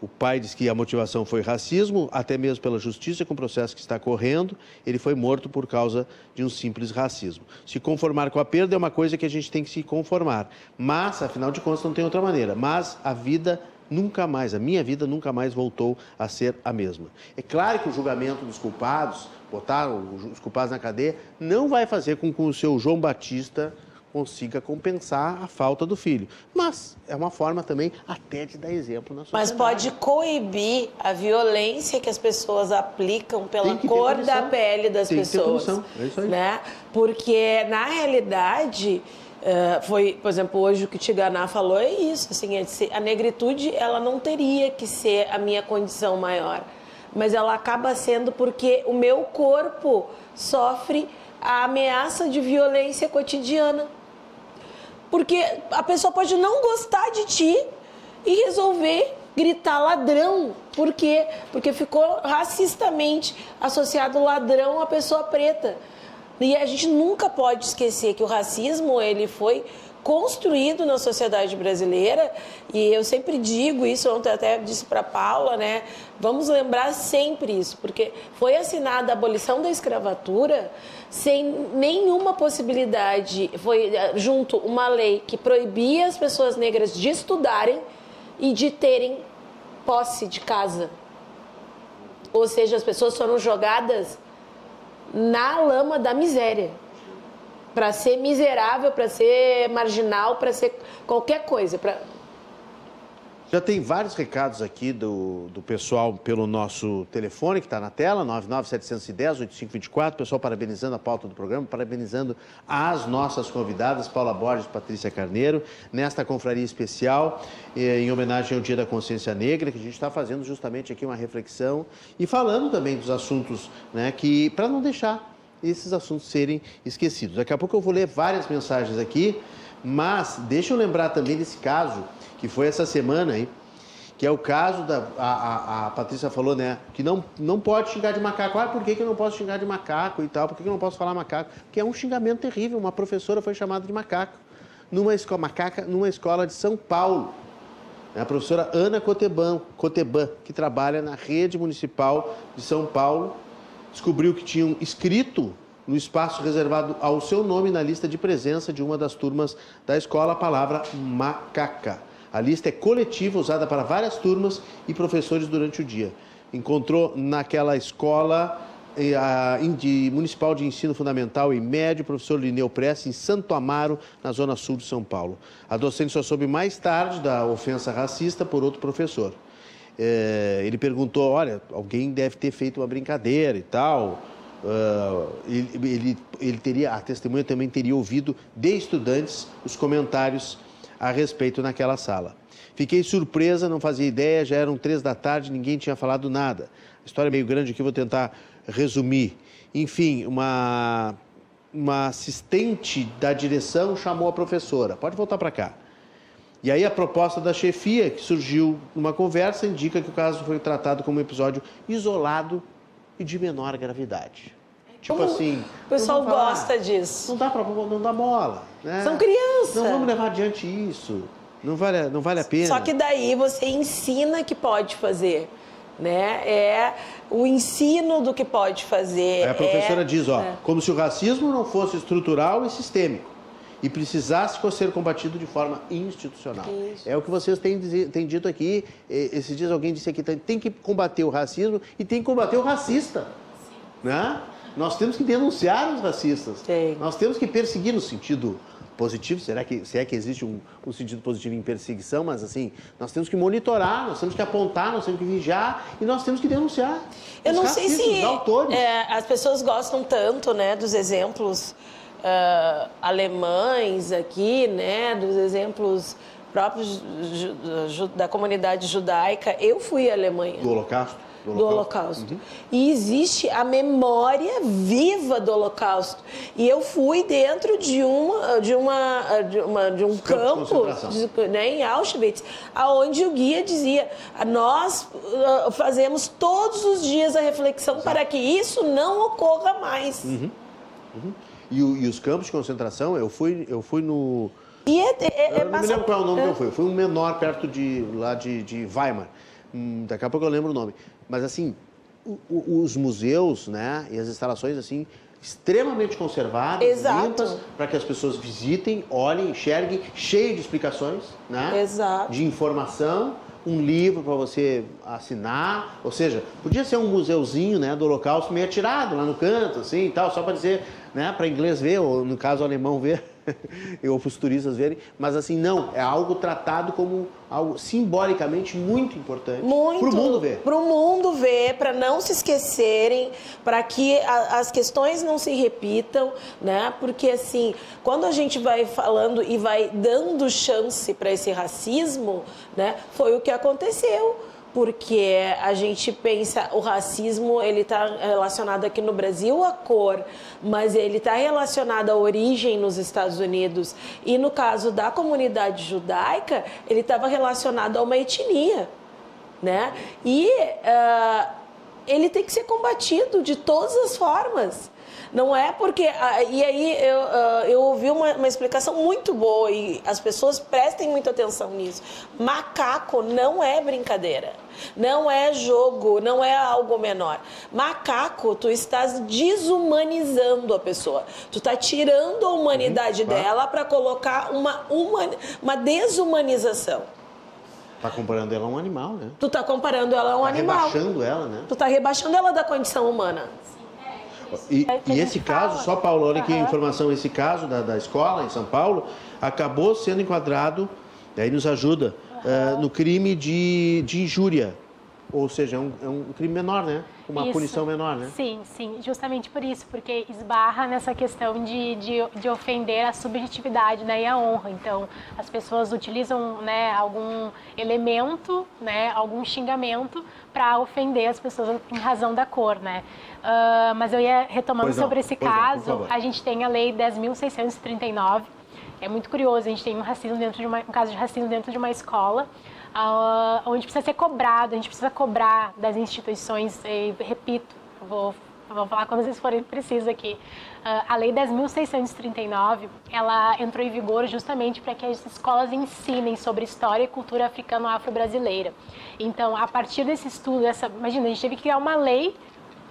O pai diz que a motivação foi racismo, até mesmo pela justiça, com o processo que está correndo, ele foi morto por causa de um simples racismo. Se conformar com a perda é uma coisa que a gente tem que se conformar, mas, afinal de contas, não tem outra maneira. Mas a vida nunca mais, a minha vida nunca mais voltou a ser a mesma. É claro que o julgamento dos culpados, botar os culpados na cadeia, não vai fazer com que o seu João Batista consiga compensar a falta do filho. Mas é uma forma também até de dar exemplo na sociedade. Mas pode coibir a violência que as pessoas aplicam pela cor da pele das Tem pessoas. Que ter é isso aí. Né? Porque, na realidade, Uh, foi, por exemplo, hoje o que Tiganá falou é isso, assim, é a negritude ela não teria que ser a minha condição maior, mas ela acaba sendo porque o meu corpo sofre a ameaça de violência cotidiana. Porque a pessoa pode não gostar de ti e resolver gritar ladrão. Por quê? Porque ficou racistamente associado ladrão à pessoa preta. E a gente nunca pode esquecer que o racismo ele foi construído na sociedade brasileira e eu sempre digo isso, ontem até disse para Paula, né? Vamos lembrar sempre isso, porque foi assinada a abolição da escravatura sem nenhuma possibilidade, foi eh, junto uma lei que proibia as pessoas negras de estudarem e de terem posse de casa. Ou seja, as pessoas foram jogadas na lama da miséria. Para ser miserável, para ser marginal, para ser qualquer coisa. Pra... Já tem vários recados aqui do, do pessoal pelo nosso telefone, que está na tela, 99710-8524. Pessoal parabenizando a pauta do programa, parabenizando as nossas convidadas, Paula Borges Patrícia Carneiro, nesta confraria especial, eh, em homenagem ao Dia da Consciência Negra, que a gente está fazendo justamente aqui uma reflexão e falando também dos assuntos, né, que para não deixar esses assuntos serem esquecidos. Daqui a pouco eu vou ler várias mensagens aqui, mas deixa eu lembrar também desse caso que foi essa semana aí, que é o caso da. A, a, a, Patrícia falou, né? Que não, não pode xingar de macaco. Ah, por que, que eu não posso xingar de macaco e tal? Por que, que eu não posso falar macaco? Porque é um xingamento terrível. Uma professora foi chamada de macaco numa escola, macaca, numa escola de São Paulo. É a professora Ana Coteban, Coteban, que trabalha na rede municipal de São Paulo, descobriu que tinham escrito no espaço reservado ao seu nome na lista de presença de uma das turmas da escola a palavra macaca. A lista é coletiva, usada para várias turmas e professores durante o dia. Encontrou naquela escola eh, de, municipal de ensino fundamental e médio, professor Lineu Press, em Santo Amaro, na zona sul de São Paulo. A docente só soube mais tarde da ofensa racista por outro professor. É, ele perguntou: olha, alguém deve ter feito uma brincadeira e tal. Uh, ele, ele, ele, teria, a testemunha também teria ouvido de estudantes os comentários a respeito naquela sala. Fiquei surpresa, não fazia ideia, já eram três da tarde, ninguém tinha falado nada. A história é meio grande aqui, vou tentar resumir. Enfim, uma, uma assistente da direção chamou a professora, pode voltar para cá. E aí a proposta da chefia, que surgiu numa conversa, indica que o caso foi tratado como um episódio isolado e de menor gravidade. Tipo Como assim. O pessoal gosta disso. Não dá para não dá bola. Né? São crianças. Não vamos levar adiante isso. Não vale, não vale a pena. Só que daí você ensina que pode fazer. Né? É o ensino do que pode fazer. Aí a professora é... diz, ó, é. como se o racismo não fosse estrutural e sistêmico e precisasse ser combatido de forma institucional. Isso. É o que vocês têm, têm, dito aqui. Esses dias alguém disse aqui, tem que combater o racismo e tem que combater o racista. Sim. Né? Nós temos que denunciar os racistas. Sim. Nós temos que perseguir no sentido positivo, será que, se é que existe um, um, sentido positivo em perseguição, mas assim, nós temos que monitorar, nós temos que apontar, nós temos que vigiar e nós temos que denunciar. Eu não sei se é, as pessoas gostam tanto, né, dos exemplos uh, alemães aqui, né, dos exemplos próprios da comunidade judaica. Eu fui à Alemanha. Do Holocausto? Do Holocausto. Do Holocausto. Uhum. E existe a memória viva do Holocausto. E eu fui dentro de uma de uma de, uma, de um campo, de, né, em Auschwitz, aonde o guia dizia: nós uh, fazemos todos os dias a reflexão Exato. para que isso não ocorra mais. Uhum. Uhum. E, e, os campos de concentração, eu fui, eu fui no. E é, é, é, eu não me lembro qual é o nome é. que eu fui. Eu fui um menor perto de lá de, de Weimar. Hum, daqui a pouco eu lembro o nome. Mas assim, o, o, os museus, né, e as instalações assim extremamente conservadas, Exato. limpas, para que as pessoas visitem, olhem, enxerguem, cheio de explicações, né? Exato. De informação, um livro para você assinar, ou seja, podia ser um museuzinho, né, do Holocausto meio atirado lá no canto, assim, e tal, só para dizer, né, para inglês ver ou no caso alemão ver. ou para os turistas verem, mas assim, não, é algo tratado como algo simbolicamente muito importante para o mundo ver. Para o mundo ver, para não se esquecerem, para que a, as questões não se repitam, né? Porque assim, quando a gente vai falando e vai dando chance para esse racismo, né? Foi o que aconteceu porque a gente pensa o racismo ele está relacionado aqui no Brasil à cor, mas ele está relacionado à origem nos Estados Unidos e no caso da comunidade judaica ele estava relacionado a uma etnia, né? E uh, ele tem que ser combatido de todas as formas. Não é porque. Ah, e aí eu, ah, eu ouvi uma, uma explicação muito boa e as pessoas prestem muita atenção nisso. Macaco não é brincadeira. Não é jogo, não é algo menor. Macaco, tu estás desumanizando a pessoa. Tu está tirando a humanidade uhum, dela para colocar uma, uma, uma desumanização. Tá comparando ela a um animal, né? Tu tá comparando ela a um tá animal. rebaixando ela, né? Tu tá rebaixando ela da condição humana. E, É e esse caso, fala. só Paulo, olha que Aham. informação, esse caso da, da escola em São Paulo acabou sendo enquadrado, aí nos ajuda, eh, no crime de, de injúria. Ou seja, é um, é um crime menor, né? Uma Isso. punição menor, né? Sim, sim, justamente por isso, porque esbarra nessa questão de, de, de ofender a subjetividade né, e a honra. Então, as pessoas utilizam né, algum elemento, né, algum xingamento para ofender as pessoas em razão da cor, né? Ah, mas eu ia retomando Pois não, sobre esse não, caso, favor. a gente tem a lei 10.639, é muito curioso, a gente tem um racismo dentro de uma, um caso de racismo dentro de uma escola, onde precisa ser cobrado, a gente precisa cobrar das instituições, e repito, vou, vou falar quando vocês forem precisos aqui. Ah, a Lei 10.639, ela entrou em vigor justamente para que as escolas ensinem sobre história e cultura africano-afro-brasileira. Então, a partir desse estudo, essa, imagina, a gente teve que criar uma lei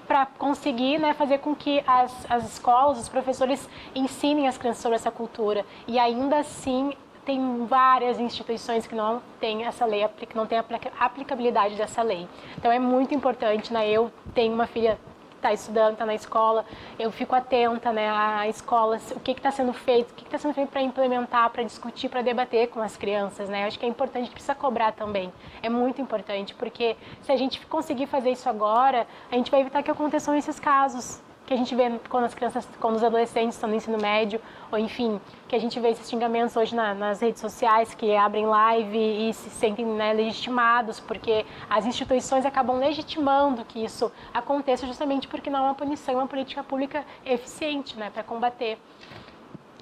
para conseguir né, fazer com que as, as escolas, os professores ensinem as crianças sobre essa cultura. E ainda assim, tem várias instituições que não têm essa lei, que não têm a aplica- aplicabilidade dessa lei. Então é muito importante, né? Eu tenho uma filha que está estudando, está na escola, eu fico atenta, né, à escola, o que está sendo feito, o que está sendo feito para implementar, para discutir, para debater com as crianças, né? Eu acho que é importante, a gente precisa cobrar também. É muito importante, porque se a gente conseguir fazer isso agora, a gente vai evitar que aconteçam esses casos que a gente vê quando as crianças, quando os adolescentes estão no ensino médio, ou enfim, que a gente vê esses xingamentos hoje na- nas redes sociais, que abrem live e se sentem né, legitimados, porque as instituições acabam legitimando que isso aconteça justamente porque não há uma punição, uma política pública eficiente né, para combater.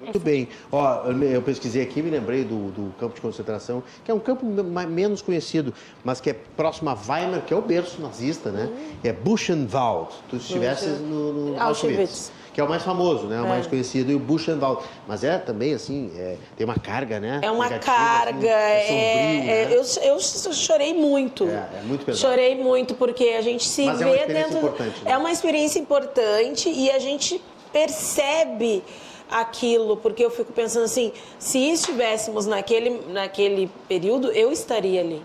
Muito bem. Ó, eu pesquisei aqui, me lembrei do, do campo de concentração, que é um campo menos conhecido, mas que é próximo a Weimar, que é o berço nazista, né? É Buchenwald. Tu estivesse no, no Auschwitz. Que é o mais famoso, né? O mais conhecido, e o Buchenwald. Mas é também, assim, é, tem uma carga, né? É uma Negativa, carga, assim, é, é sombrio, é- né? eu, eu chorei muito. É, é muito pesado. Chorei muito, porque a gente se Mas é vê uma experiência dentro. importante, né? É uma experiência importante e a gente percebe aquilo, porque eu fico pensando assim, se estivéssemos naquele, naquele período, eu estaria ali.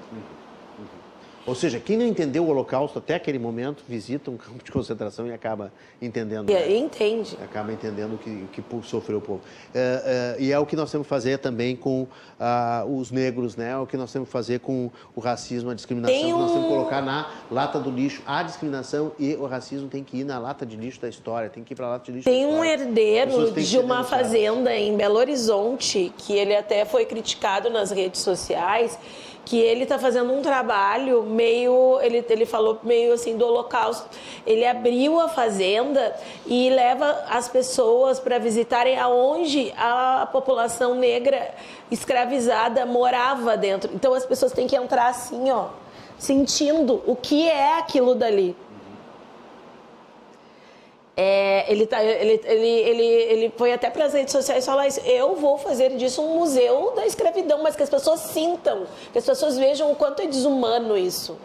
Ou seja, quem não entendeu o Holocausto até aquele momento, visita um campo de concentração e acaba entendendo. né? E, entende. acaba entendendo o que, que sofreu o povo. É, é, e é o que nós temos que fazer também com ah, os negros, né? É o que nós temos que fazer com o racismo, a discriminação, Tem que nós temos que um- colocar na lata do lixo. A discriminação e o racismo tem que ir na lata de lixo da história, tem que ir para a lata de lixo Tem um herdeiro de uma fazenda em Belo Horizonte, que ele até foi criticado nas redes sociais, que ele está fazendo um trabalho meio, ele, ele falou meio assim do holocausto. Ele abriu a fazenda e leva as pessoas para visitarem aonde a população negra escravizada morava dentro. Então as pessoas têm que entrar assim, ó, sentindo o que é aquilo dali. É, ele, tá, ele, ele, ele, ele foi até para as redes sociais falar isso. Eu vou fazer disso um museu da escravidão, mas que as pessoas sintam, que as pessoas vejam o quanto é desumano isso.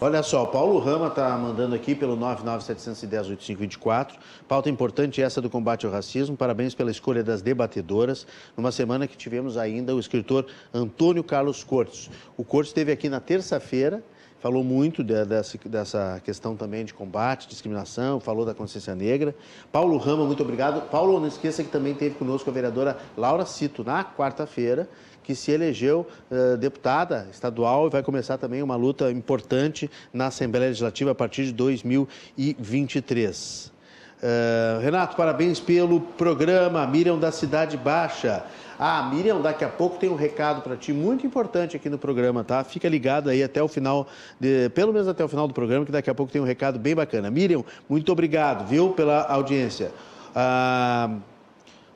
Olha só, Paulo Rama está mandando aqui pelo 99710-8524. Pauta importante essa do combate ao racismo. Parabéns pela escolha das debatedoras. Numa semana que tivemos ainda o escritor Antônio Carlos Cortes. O Cortes esteve aqui na terça-feira, falou muito de- dessa, dessa questão também de combate, discriminação, falou da consciência negra. Paulo Rama, muito obrigado. Paulo, não esqueça que também teve conosco a vereadora Laura Cito na quarta-feira que se elegeu eh, deputada estadual e vai começar também uma luta importante na Assembleia Legislativa a partir de 2023. Eh, Renato, parabéns pelo programa. Miriam da Cidade Baixa. Ah, Miriam, daqui a pouco tem um recado para ti muito importante aqui no programa, tá? Fica ligado aí até o final, de- pelo menos até o final do programa, que daqui a pouco tem um recado bem bacana. Miriam, muito obrigado, viu, pela audiência. Ah,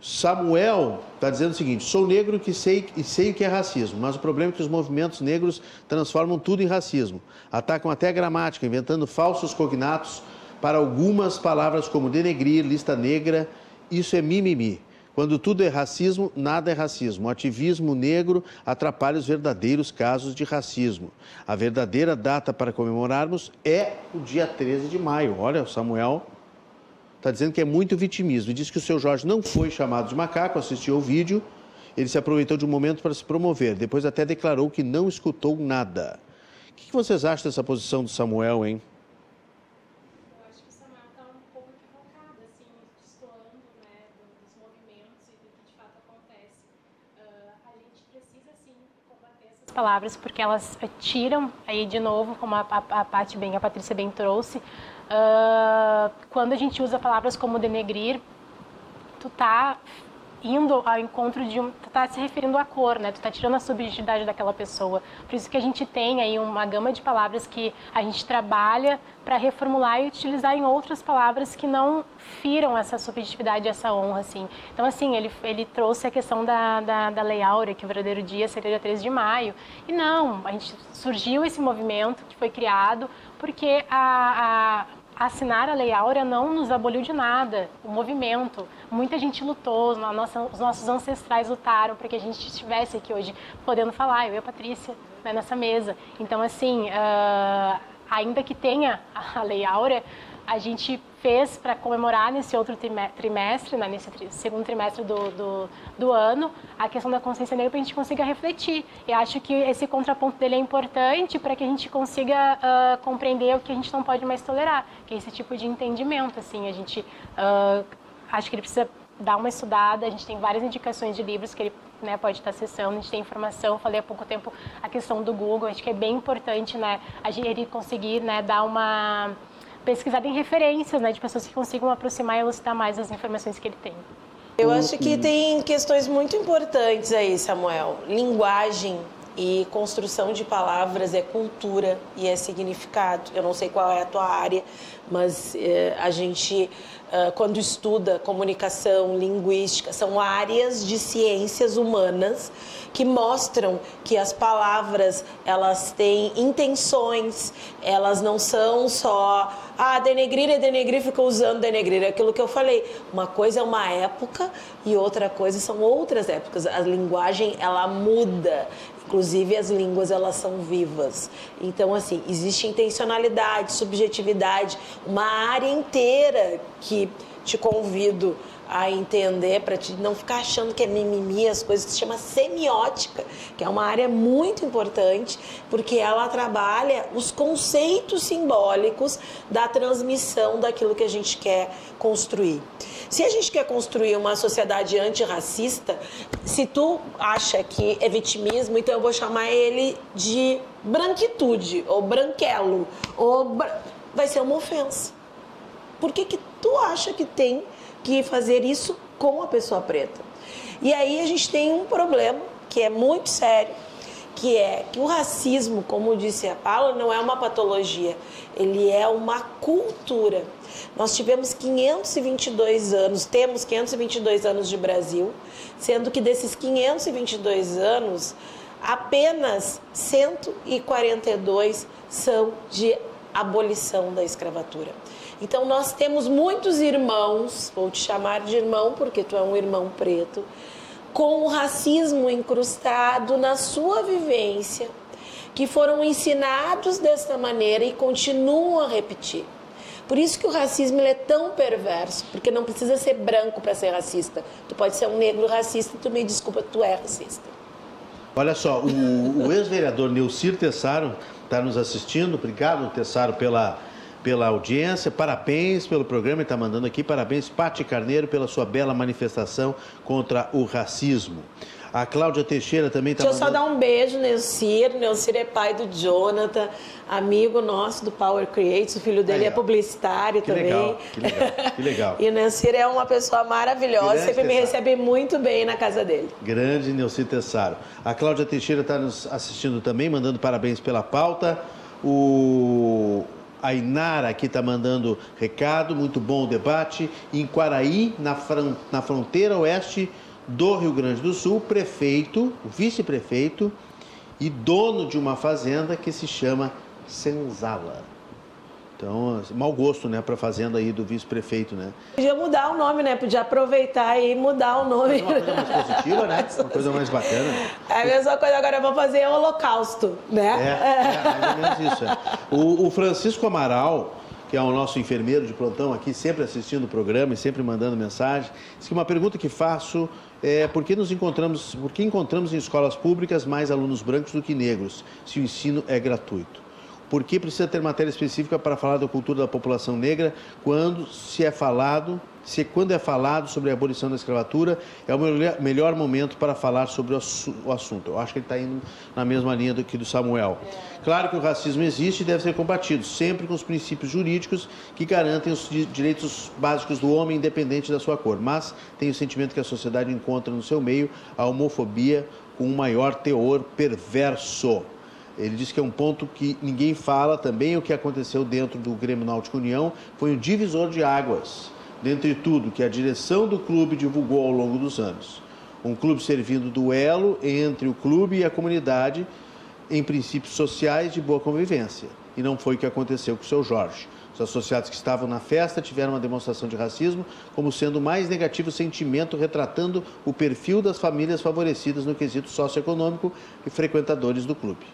Samuel está dizendo o seguinte: sou negro que sei, e sei o que é racismo, mas o problema é que os movimentos negros transformam tudo em racismo. Atacam até a gramática, inventando falsos cognatos para algumas palavras como denegrir, lista negra. Isso é mimimi. Quando tudo é racismo, nada é racismo. O ativismo negro atrapalha os verdadeiros casos de racismo. A verdadeira data para comemorarmos é o dia 13 de maio. Olha, o Samuel está dizendo que é muito vitimismo. Diz que o seu Jorge não foi chamado de macaco, assistiu ao vídeo ele se aproveitou de um momento para se promover. Depois até declarou que não escutou nada. O que vocês acham dessa posição do Samuel, hein? Palavras porque elas tiram aí de novo como a, a, a bem a Patrícia bem trouxe. Uh, quando a gente usa palavras como denegrir tu tá indo ao encontro de um, tu tá se referindo à cor, né? Tu tá tirando a subjetividade daquela pessoa. Por isso que a gente tem aí uma gama de palavras que a gente trabalha para reformular e utilizar em outras palavras que não firam essa subjetividade, essa honra, assim. Então, assim, ele, ele trouxe a questão da, da, da Lei Áurea, que o verdadeiro dia seria dia 13 de maio. E não, a gente surgiu esse movimento que foi criado porque a, a assinar a Lei Áurea não nos aboliu de nada, o movimento. Muita gente lutou, os nossos ancestrais lutaram para que a gente estivesse aqui hoje podendo falar, eu e a Patrícia, né, nessa mesa. Então, assim, uh, ainda que tenha a Lei Áurea, a gente fez para comemorar nesse outro trimestre, né, nesse segundo trimestre do, do, do, ano, a questão da consciência negra para a gente consiga refletir. E acho que esse contraponto dele é importante para que a gente consiga uh, compreender o que a gente não pode mais tolerar, que é esse tipo de entendimento. Assim, a gente uh, acho que ele precisa dar uma estudada. A gente tem várias indicações de livros que ele né, pode estar acessando, a gente tem informação. falei há pouco tempo a questão do Google, acho que é bem importante né, a gente, conseguir né, dar uma pesquisada em referências, né, de pessoas que consigam aproximar e elucidar mais as informações que ele tem. Eu acho que tem questões muito importantes aí, Samuel. Linguagem e construção de palavras é cultura e é significado. Eu não sei qual é a tua área, mas eh, a gente uh, quando estuda comunicação, linguística, são áreas de ciências humanas que mostram que as palavras elas têm intenções, elas não são só ah, denegrir é denegrir, fica usando denegrir. É aquilo que eu falei. Uma coisa é uma época e outra coisa são outras épocas. A linguagem, ela muda. Inclusive as línguas elas são vivas. Então assim, existe intencionalidade, subjetividade, uma área inteira que te convido a entender, para não ficar achando que é mimimi, as coisas que se chama semiótica, que é uma área muito importante, porque ela trabalha os conceitos simbólicos da transmissão daquilo que a gente quer construir. Se a gente quer construir uma sociedade antirracista, se tu acha que é vitimismo, então eu vou chamar ele de branquitude, ou branquelo, ou vai ser uma ofensa. Por que, que tu acha que tem que fazer isso com a pessoa preta? E aí a gente tem um problema que é muito sério, que é que o racismo, como disse a Paula, não é uma patologia, ele é uma cultura. Nós tivemos 522 anos, temos 522 anos de Brasil, sendo que desses 522 anos, apenas 142 são de abolição da escravatura. Então nós temos muitos irmãos, vou te chamar de irmão porque tu é um irmão preto, com o racismo incrustado na sua vivência, que foram ensinados desta maneira e continuam a repetir. Por isso que o racismo é tão perverso, porque não precisa ser branco para ser racista. Tu pode ser um negro racista, tu me desculpa, tu é racista. Olha só, o, o ex-vereador Neucir Tessaro está nos assistindo. Obrigado, Tessaro, pela, pela audiência. Parabéns pelo programa, está mandando aqui. Parabéns, Pati Carneiro, pela sua bela manifestação contra o racismo. A Cláudia Teixeira também está Deixa mandando... eu só dar um beijo, Neucir. Neucir é pai do Jonathan, amigo nosso do Power Creates. O filho dele é publicitário que também. Legal, que legal, que legal. e o Neucir é uma pessoa maravilhosa, Grande sempre me recebe muito bem na casa dele. Grande Neucir Tessaro. A Cláudia Teixeira está nos assistindo também, mandando parabéns pela pauta. O a Inara aqui está mandando recado, muito bom o debate. Em Quaraí, na, fron na fronteira oeste do Rio Grande do Sul, prefeito, vice-prefeito e dono de uma fazenda que se chama Senzala. Então, mau gosto, né, para a fazenda aí do vice-prefeito, né? Podia mudar o nome, né? Podia aproveitar e mudar o nome. Uma coisa mais positiva, né? Uma coisa mais bacana. É a mesma coisa, agora eu vou fazer holocausto, né? É, é mais ou menos isso. É. O, o Francisco Amaral que é o nosso enfermeiro de plantão aqui, sempre assistindo o programa e sempre mandando mensagem. Diz que uma pergunta que faço é por que nos encontramos, por que encontramos em escolas públicas mais alunos brancos do que negros, se o ensino é gratuito? Por que precisa ter matéria específica para falar da cultura da população negra quando se é falado, se quando é falado sobre a abolição da escravatura, é o melhor momento para falar sobre o assunto. Eu acho que ele está indo na mesma linha do que do Samuel. Claro que o racismo existe e deve ser combatido, sempre com os princípios jurídicos que garantem os direitos básicos do homem, independente da sua cor. Mas tenho o sentimento que a sociedade encontra no seu meio a homofobia com um maior teor perverso. Ele diz que é um ponto que ninguém fala também. O que aconteceu dentro do Grêmio Náutico União foi um divisor de águas, dentre tudo que a direção do clube divulgou ao longo dos anos. Um clube servindo duelo entre o clube e a comunidade em princípios sociais de boa convivência. E não foi o que aconteceu com o seu Jorge. Os associados que estavam na festa tiveram uma demonstração de racismo como sendo o mais negativo sentimento, retratando o perfil das famílias favorecidas no quesito socioeconômico e frequentadores do clube.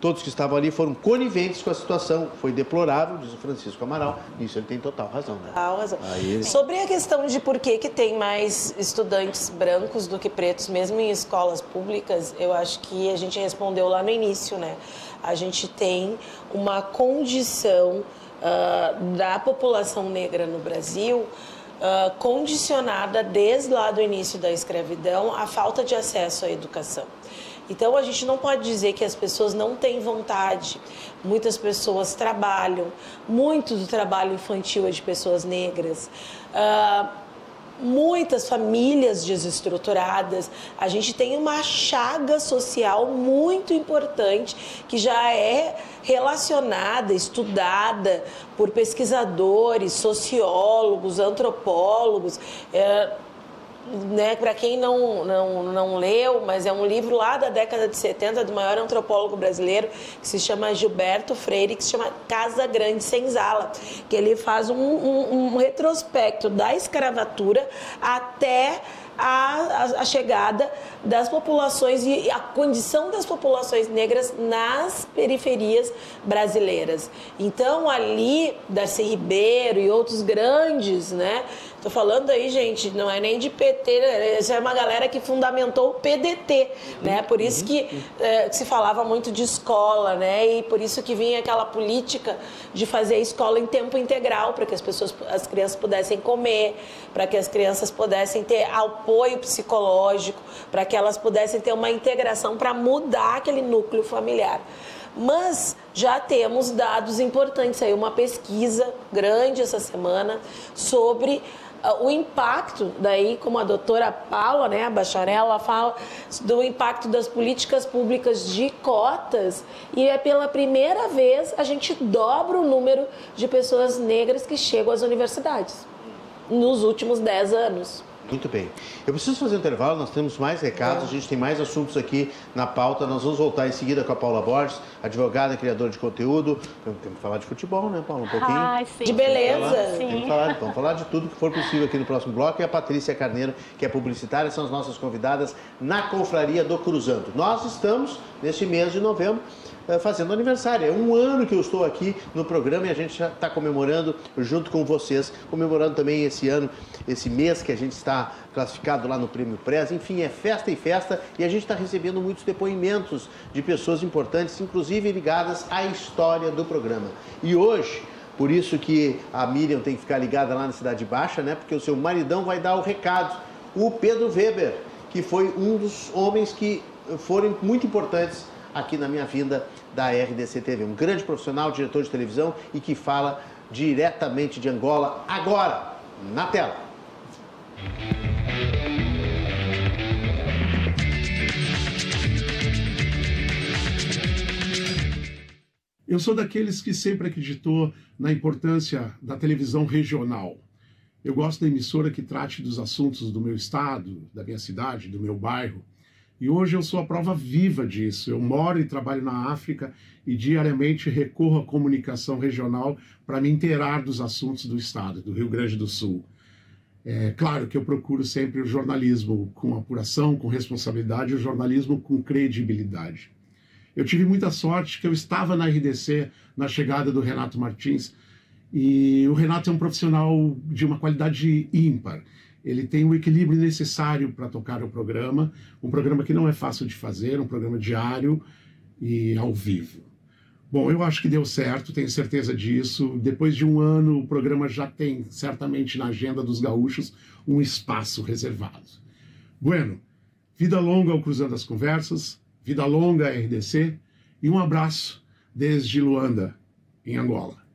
Todos que estavam ali foram coniventes com a situação. Foi deplorável, diz o Francisco Amaral. Nisso ele tem total razão. Né? Total razão. Aí... Sobre a questão de por que, que tem mais estudantes brancos do que pretos, mesmo em escolas públicas, eu acho que a gente respondeu lá no início, né? A gente tem uma condição uh, da população negra no Brasil uh, condicionada desde lá do início da escravidão à falta de acesso à educação. Então a gente não pode dizer que as pessoas não têm vontade. Muitas pessoas trabalham, muito do trabalho infantil é de pessoas negras. Uh, muitas famílias desestruturadas. A gente tem uma chaga social muito importante que já é relacionada, estudada por pesquisadores, sociólogos, antropólogos. É, né, para quem não, não, não leu, mas é um livro lá da década de 70 do maior antropólogo brasileiro, que se chama Gilberto Freire, que se chama Casa Grande Senzala, que ele faz um, um, um retrospecto da escravatura até a, a, chegada das populações e a condição das populações negras nas periferias brasileiras. Então, ali, Darcy Ribeiro e outros grandes, né? Tô falando aí, gente, não é nem de PT, essa é uma galera que fundamentou o PDT, né? Por isso que é, se falava muito de escola, né? E por isso que vinha aquela política de fazer escola em tempo integral, para que as pessoas, as crianças pudessem comer, para que as crianças pudessem ter apoio psicológico, para que elas pudessem ter uma integração para mudar aquele núcleo familiar. Mas já temos dados importantes aí, uma pesquisa grande essa semana sobre o impacto, daí como a doutora Paula, né, a bacharela fala, do impacto das políticas públicas de cotas e é pela primeira vez a gente dobra o número de pessoas negras que chegam às universidades nos últimos 10 anos. Muito bem. Eu preciso fazer um intervalo, nós temos mais recados, a gente tem mais assuntos aqui na pauta. Nós vamos voltar em seguida com a Paula Borges, advogada, criadora de conteúdo. Temos que falar de futebol, né, Paula? Um pouquinho. Ah, sim. De beleza. Vamos falar, sim. Falar, vamos falar de tudo que for possível aqui no próximo bloco. E a Patrícia Carneiro, que é publicitária, são as nossas convidadas na Confraria do Cruzando. Nós estamos, neste mês de novembro, fazendo aniversário. É um ano que eu estou aqui no programa e a gente está comemorando junto com vocês, comemorando também esse ano, esse mês que a gente está classificado lá no Prêmio Prez. Enfim, é festa e festa e a gente está recebendo muitos depoimentos de pessoas importantes, inclusive ligadas à história do programa. E hoje, por isso que a Miriam tem que ficar ligada lá na Cidade Baixa, né? Porque o seu maridão vai dar o recado. O Pedro Weber, que foi um dos homens que foram muito importantes aqui na minha vinda da RDC TV. Um grande profissional, diretor de televisão e que fala diretamente de Angola agora, na tela. Eu sou daqueles que sempre acreditou na importância da televisão regional. Eu gosto da emissora que trate dos assuntos do meu estado, da minha cidade, do meu bairro. E hoje eu sou a prova viva disso. Eu moro e trabalho na África e diariamente recorro à comunicação regional para me inteirar dos assuntos do Estado, do Rio Grande do Sul. É claro que eu procuro sempre o jornalismo com apuração, com responsabilidade, o jornalismo com credibilidade. Eu tive muita sorte que eu estava na RDC na chegada do Renato Martins E o Renato é um profissional de uma qualidade ímpar. Ele tem o equilíbrio necessário para tocar o programa, um programa que não é fácil de fazer, um programa diário e ao vivo. Bom, eu acho que deu certo, tenho certeza disso. Depois de um ano, o programa já tem, certamente, na agenda dos gaúchos, um espaço reservado. Bueno, vida longa ao Cruzando as Conversas, vida longa à RDC e um abraço desde Luanda, em Angola.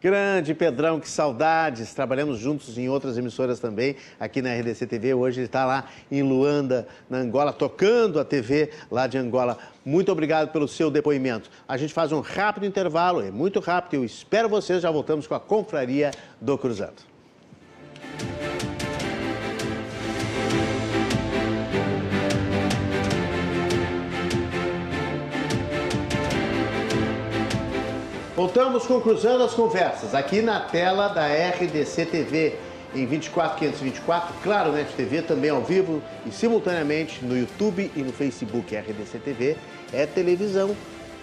Grande Pedrão, que saudades. Trabalhamos juntos em outras emissoras também, aqui na RDC TV. Hoje ele está lá em Luanda, na Angola, tocando a TV lá de Angola. Muito obrigado pelo seu depoimento. A gente faz um rápido intervalo, é muito rápido. Eu espero vocês. Já voltamos com a Confraria do Cruzado. Voltamos com Cruzando as Conversas, aqui na tela da RDC TV, em 24524, claro, Net TV, também ao vivo e simultaneamente no YouTube e no Facebook. RDC TV é televisão,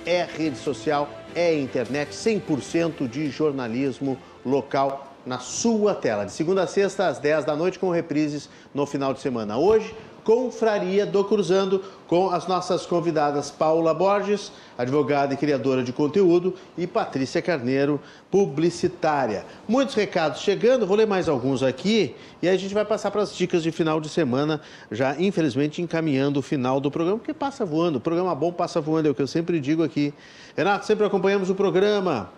é rede social, é internet, 100% de jornalismo local na sua tela. De segunda a sexta, às 10 da noite, com reprises no final de semana. Hoje, Confraria do Cruzando, com as nossas convidadas Paula Borges, advogada e criadora de conteúdo, e Patrícia Carneiro, publicitária. Muitos recados chegando, vou ler mais alguns aqui e aí a gente vai passar para as dicas de final de semana, já infelizmente encaminhando o final do programa, porque passa voando. O programa bom passa voando, é o que eu sempre digo aqui. Renato, sempre acompanhamos o programa.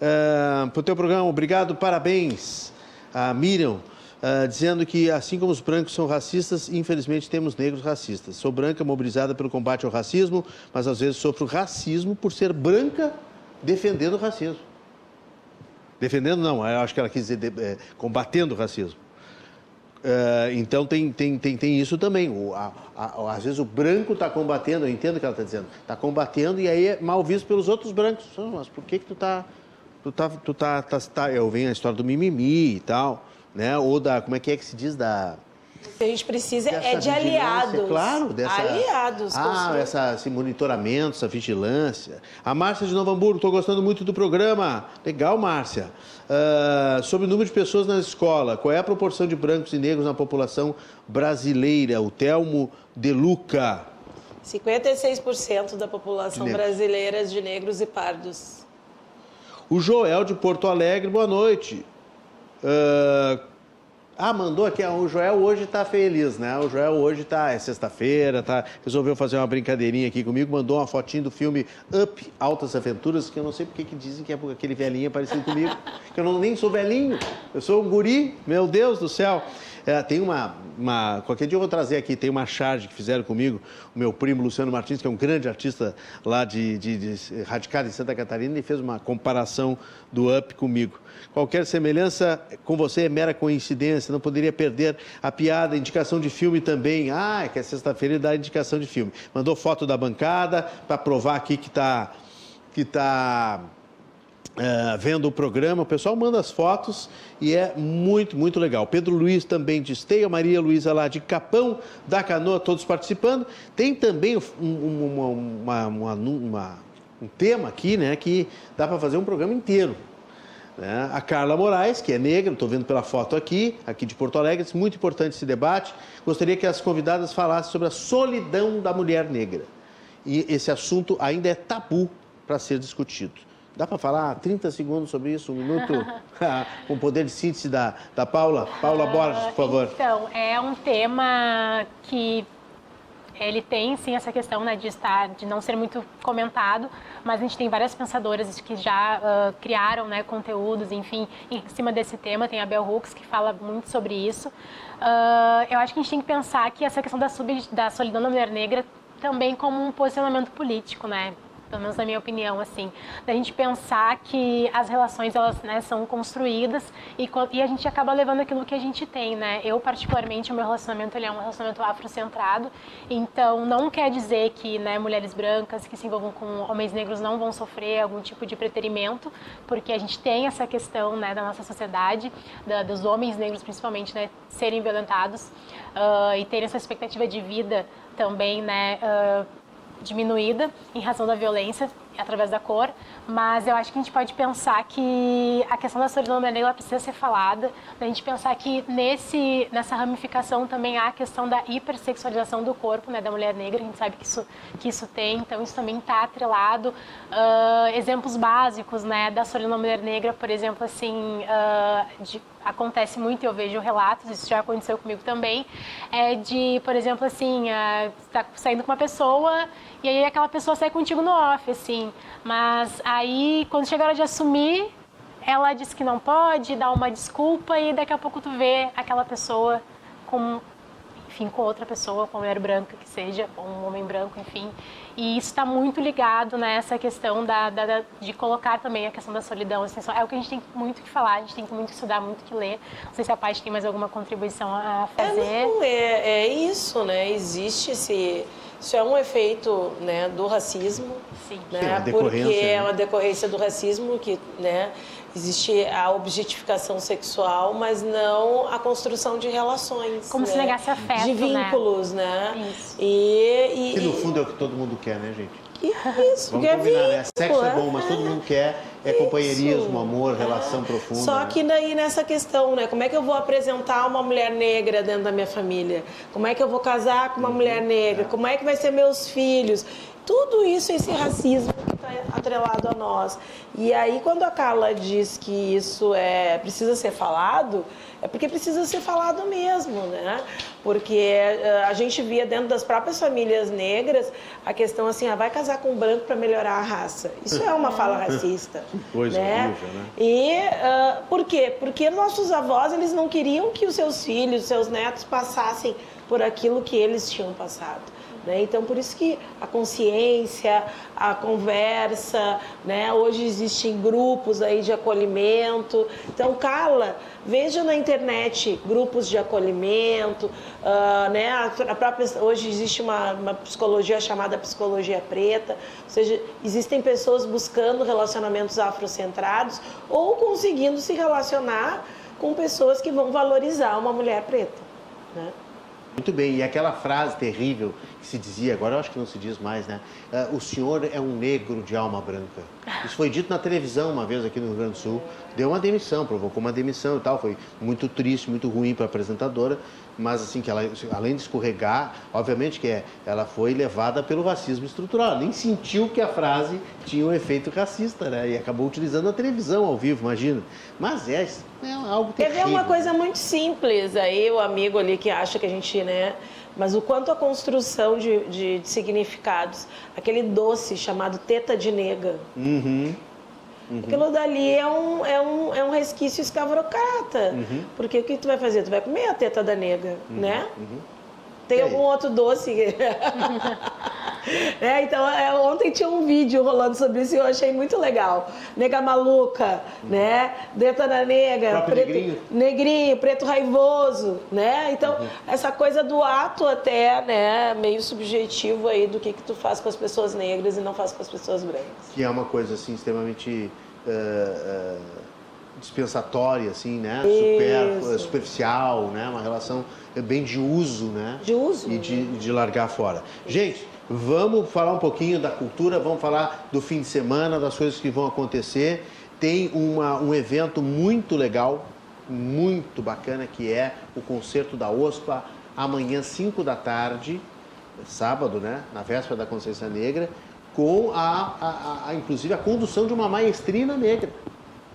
Uh, para o teu programa, obrigado, parabéns. A Miriam uh, dizendo que, assim como os brancos são racistas, infelizmente temos negros racistas. Sou branca mobilizada pelo combate ao racismo, mas às vezes sofro racismo por ser branca defendendo o racismo. Defendendo, não, eu acho que ela quis dizer de, é, combatendo o racismo. Uh, então tem, tem, tem, tem isso também. O, a, a, às vezes o branco está combatendo, eu entendo o que ela está dizendo, está combatendo e aí é mal visto pelos outros brancos. Mas por que, que tu está. Tu tá, tu tá, tá, tá, eu venho a história do mimimi e tal né? Ou da, como é que é que se diz, da... O que a gente precisa é de aliados. Claro, dessa... Aliados. Ah, essa, esse monitoramento, essa vigilância. A Márcia de Novo Hamburgo, estou gostando muito do programa. Legal, Márcia. Uh, sobre o número de pessoas na escola, qual é a proporção de brancos e negros na população brasileira? O Telmo De Luca. 56% da população brasileira é de negros e pardos. O Joel de Porto Alegre, boa noite. Uh, ah, mandou aqui, o Joel hoje está feliz, né? O Joel hoje está, é sexta-feira, tá, resolveu fazer uma brincadeirinha aqui comigo, mandou uma fotinho do filme Up, Altas Aventuras, que eu não sei porque que dizem que é aquele velhinho parecido comigo, que eu não, nem sou velhinho, eu sou um guri, meu Deus do céu. É, tem uma, uma, Qualquer dia eu vou trazer aqui, tem uma charge que fizeram comigo, o meu primo Luciano Martins, que é um grande artista lá de, de, de radicado em Santa Catarina, ele fez uma comparação do Up comigo. Qualquer semelhança com você é mera coincidência, não poderia perder a piada, indicação de filme também. Ah, é que é sexta-feira e dá indicação de filme. Mandou foto da bancada para provar aqui que está que tá Uh, vendo o programa, o pessoal manda as fotos e é muito, muito legal. Pedro Luiz também de Esteia, Maria Luísa lá de Capão da Canoa, todos participando. Tem também um, uma, uma, uma, um tema aqui, né, que dá para fazer um programa inteiro. Né? A Carla Moraes, que é negra, estou vendo pela foto aqui, aqui de Porto Alegre, muito importante esse debate. Gostaria que as convidadas falassem sobre a solidão da mulher negra. E esse assunto ainda é tabu para ser discutido. Dá para falar 30 segundos sobre isso, um minuto? Com o poder de síntese da, da Paula? Paula uh, Borges, por favor. Então, é um tema que ele tem sim essa questão né, de estar, de não ser muito comentado, mas a gente tem várias pensadoras que já uh, criaram né, conteúdos, enfim, em cima desse tema. Tem a Bell Hooks que fala muito sobre isso. Uh, eu acho que a gente tem que pensar que essa questão da, sub, da solidão da mulher negra também como um posicionamento político, né? Pelo menos na minha opinião, assim, da gente pensar que as relações elas né, são construídas e, e a gente acaba levando aquilo que a gente tem, né? Eu particularmente o meu relacionamento ele é um relacionamento afrocentrado, então não quer dizer que né, mulheres brancas que se envolvam com homens negros não vão sofrer algum tipo de preterimento, porque a gente tem essa questão né, da nossa sociedade, da, dos homens negros principalmente, né, serem violentados uh, e terem essa expectativa de vida também, né? Uh, diminuída em razão da violência através da cor, mas eu acho que a gente pode pensar que a questão da da negra precisa ser falada, a gente pensar que nesse, nessa ramificação também há a questão da hipersexualização do corpo né, da mulher negra, a gente sabe que isso, que isso tem, então isso também está atrelado. Uh, exemplos básicos né, da da mulher negra, por exemplo, assim, uh, de acontece muito, eu vejo relatos, isso já aconteceu comigo também, é de, por exemplo, assim, uh, saindo com uma pessoa e aí aquela pessoa sai contigo no off, assim, mas aí quando chega a hora de assumir, ela diz que não pode, dá uma desculpa e daqui a pouco tu vê aquela pessoa com enfim, com outra pessoa, com uma mulher branca que seja, ou um homem branco, enfim. E isso está muito ligado nessa né, questão da, da, da, de colocar também a questão da solidão. Assim, é o que a gente tem muito que falar, a gente tem muito que estudar, muito que ler. Não sei se a Paty tem mais alguma contribuição a fazer. É, não, é, é isso, né? Existe esse... Isso é um efeito né, do racismo, Sim. Né? Sim, porque né? é uma decorrência do racismo que né, Existe a objetificação sexual, mas não a construção de relações. Como né? se negasse afeto, De vínculos, né? né? Isso. E, e, Que no fundo é o que todo mundo quer, né, gente? Isso, Vamos é combinar, né? Sexo é é. bom, mas todo mundo quer é companheirismo, amor, relação profunda. Só né? que daí nessa questão, né? Como é que eu vou apresentar uma mulher negra dentro da minha família? Como é que eu vou casar com uma mulher negra? Como é que vai ser meus filhos? Tudo isso, esse racismo que está atrelado a nós. E aí, quando a Carla diz que isso é precisa ser falado, é porque precisa ser falado mesmo, né? Porque eh, a gente via dentro das próprias famílias negras a questão assim, ah, vai casar com um branco para melhorar a raça. Isso é uma fala racista. Coisa né? horrível, né? E uh, por quê? Porque nossos avós eles não queriam que os seus filhos, os seus netos passassem por aquilo que eles tinham passado. Né? Então, por isso que a consciência, a conversa, né? hoje existem grupos aí de acolhimento. Então, Carla, veja na internet grupos de acolhimento. Uh, né? a própria, hoje existe uma, uma psicologia chamada psicologia preta, ou seja, existem pessoas buscando relacionamentos afrocentrados ou conseguindo se relacionar com pessoas que vão valorizar uma mulher preta. Né? Muito bem, e aquela frase terrível que se dizia, agora eu acho que não se diz mais, né? Uh, o senhor é um negro de alma branca. Isso foi dito na televisão uma vez aqui no Rio Grande do Sul. Deu uma demissão, provocou uma demissão e tal. Foi muito triste, muito ruim para a apresentadora, mas assim, que ela, além de escorregar, obviamente que é, ela foi levada pelo racismo estrutural. Ela nem sentiu que a frase tinha um efeito racista, né? E acabou utilizando a televisão ao vivo, imagina. Mas é, é algo terrível. Teve uma coisa muito simples aí, o amigo ali que acha que a gente, né? Mas o quanto a construção de, de, de significados, aquele doce chamado teta de nega. Uhum. Uhum. Aquilo dali é um, é um, é um resquício escavrocrata. Uhum. Porque o que tu vai fazer? Tu vai comer a teta da nega, uhum. né? Tem algum outro doce? é, então, é, ontem tinha um vídeo rolando sobre isso e eu achei muito legal. Nega maluca, né? Deta da nega, preto, negrinho. negrinho, preto raivoso, né? Então, uhum. essa coisa do ato até, né, meio subjetivo aí do que, que tu faz com as pessoas negras e não faz com as pessoas brancas. Que é uma coisa, assim, extremamente... Uh, uh, dispensatória, assim, né? Super, superficial, né? Uma relação bem de uso, né? De uso. E de, de largar fora. Gente, vamos falar um pouquinho da cultura, vamos falar do fim de semana, das coisas que vão acontecer. Tem uma, um evento muito legal, muito bacana, que é o concerto da OSPA, amanhã, 5 da tarde, sábado, né? Na véspera da Consciência Negra, com a, a, a inclusive a condução de uma maestrina negra.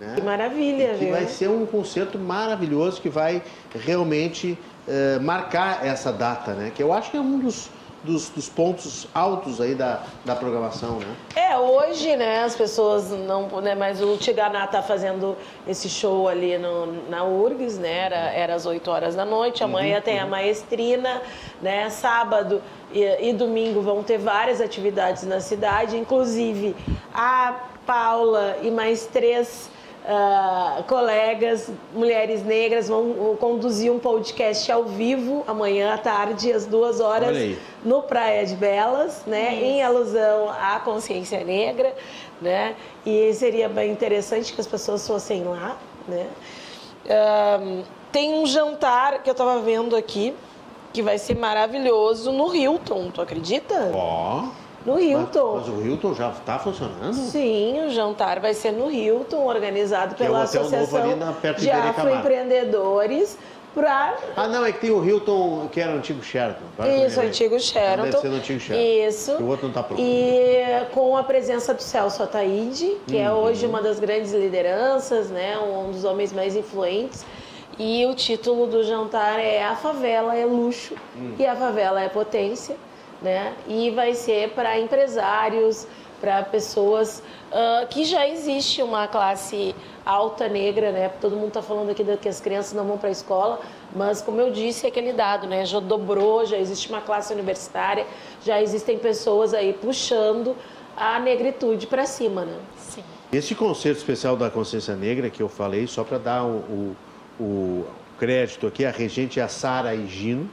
Né? Que maravilha, que viu? vai ser um concerto maravilhoso que vai realmente uh, marcar essa data, né? Que eu acho que é um dos, dos, dos pontos altos aí da, da programação, né? É, hoje, né, as pessoas não, né, mas o Tiganá tá fazendo esse show ali no, na URGS, né, era, era às 8 horas da noite, amanhã Uhum, tem a maestrina, né, sábado e, e domingo vão ter várias atividades na cidade, inclusive a Paula e mais três ah, colegas, mulheres negras, vão, conduzir um podcast ao vivo amanhã à tarde, às duas horas, no Praia de Belas, né, em alusão à consciência negra, né, e seria bem interessante que as pessoas fossem lá, né. Tem um jantar que eu estava vendo aqui que vai ser maravilhoso no Hilton, tu acredita? Ó. No Mas, Hilton. mas o Hilton já está funcionando? Sim, o jantar vai ser no Hilton, organizado é o pela novo Associação na- de. Afroempreendedores para Ah, não, é que tem o Hilton, que era o antigo Sheraton. Isso, o antigo Sheraton. Deve ser no antigo Sheraton. Isso. O outro não tá pronto. E com a presença do Celso Ataíde, que é Uhum. hoje uma das grandes lideranças, né, um dos homens mais influentes. E o título do jantar é A Favela é Luxo Hum. e a Favela é Potência, né? E vai ser para empresários, para pessoas ah, que já existe uma classe alta negra, né? Todo mundo está falando aqui que as crianças não vão para a escola, mas como eu disse, é aquele dado, né? Já dobrou, já existe uma classe universitária, já existem pessoas aí puxando a negritude para cima, né? Sim. Esse concerto especial da Consciência Negra que eu falei, só para dar o, o- o crédito aqui, a regente é a Sara Higino,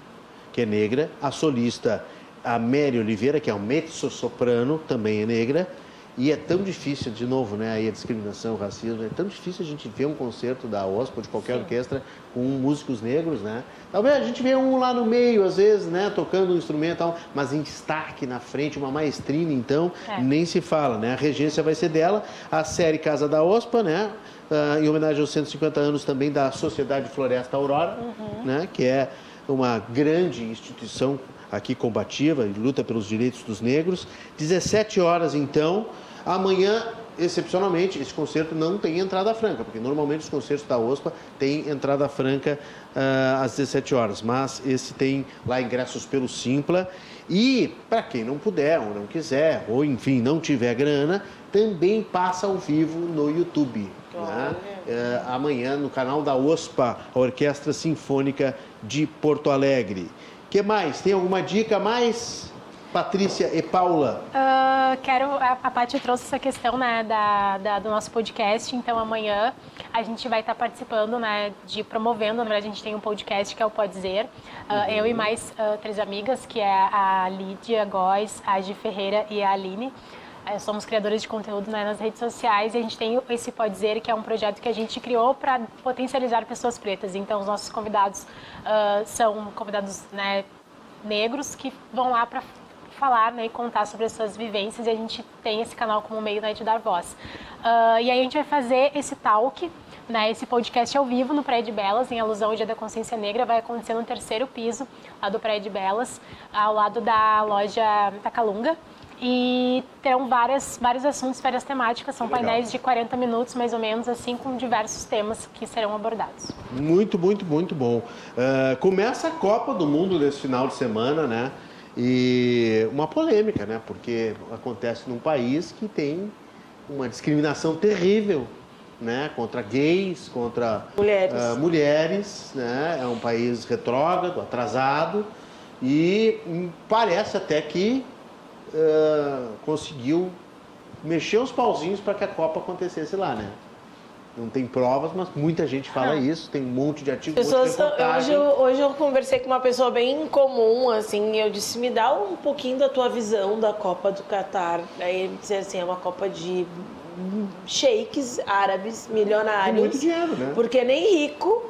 que é negra, a solista a Mary Oliveira, que é um mezzo-soprano, também é negra, e é tão difícil, de novo, né, aí a discriminação, o racismo, é tão difícil a gente ver um concerto da OSPA, de qualquer orquestra, com músicos negros, né? Talvez a gente vê um lá no meio, às vezes, né, tocando um instrumento tal, mas em destaque na frente, uma maestrina, então, É. nem se fala, né? A regência vai ser dela, a série Casa da OSPA, né? Ah, em homenagem aos 150 anos também da Sociedade Floresta Aurora, né? Que é uma grande instituição aqui combativa e luta pelos direitos dos negros. 17 horas, então. Amanhã, excepcionalmente, esse concerto não tem entrada franca, porque normalmente os concertos da OSPA têm entrada franca ah, às 17 horas, mas esse tem lá ingressos pelo Simpla. E para quem não puder ou não quiser, ou enfim, não tiver grana, também passa ao vivo no YouTube. Né? Eh, amanhã no canal da OSPA, a Orquestra Sinfônica de Porto Alegre. Que mais? Tem alguma dica a mais? Patrícia e Paula. Ah, quero. A, a Paty trouxe essa questão né, da, da- do nosso podcast, então amanhã a gente vai estar participando, né, de promovendo. Na verdade, a gente tem um podcast que é o Pode Dizer. Ah, Eu e mais ah, três amigas, que é a Lídia Góes, a Gi Ferreira e a Aline. Eh, Somos criadores de conteúdo né, nas redes sociais e a gente tem esse Pode Dizer, que é um projeto que a gente criou para potencializar pessoas pretas. Então, os nossos convidados ah, são convidados né, negros que vão lá para falar né, e contar sobre as suas vivências e a gente tem esse canal como meio né, de dar voz. Ah, e aí a gente vai fazer esse talk, né, esse podcast ao vivo no de Belas, em alusão ao Dia da Consciência Negra, vai acontecer no terceiro piso lá do de Belas, ao lado da loja Tacalunga. E terão várias, vários assuntos, várias temáticas, são Legal. painéis de 40 minutos mais ou menos, assim, com diversos temas que serão abordados. Muito, muito, muito bom. Ah, começa a Copa do Mundo nesse final de semana, né? E uma polêmica, né? Porque acontece num país que tem uma discriminação terrível, né? Contra gays, contra Mulheres. ah, mulheres, né? É um país retrógrado, atrasado e hum, parece até que ah, conseguiu mexer os pauzinhos para que a Copa acontecesse lá, né? Não tem provas, mas muita gente fala isso. Tem um monte de artigos, monte de Pessoas, hoje, eu, hoje eu conversei com uma pessoa bem comum, assim, e eu disse, me dá um pouquinho da tua visão da Copa do Catar. Aí ele disse assim, é uma Copa de sheiks árabes, milionários. Muito dinheiro, né? Porque nem rico.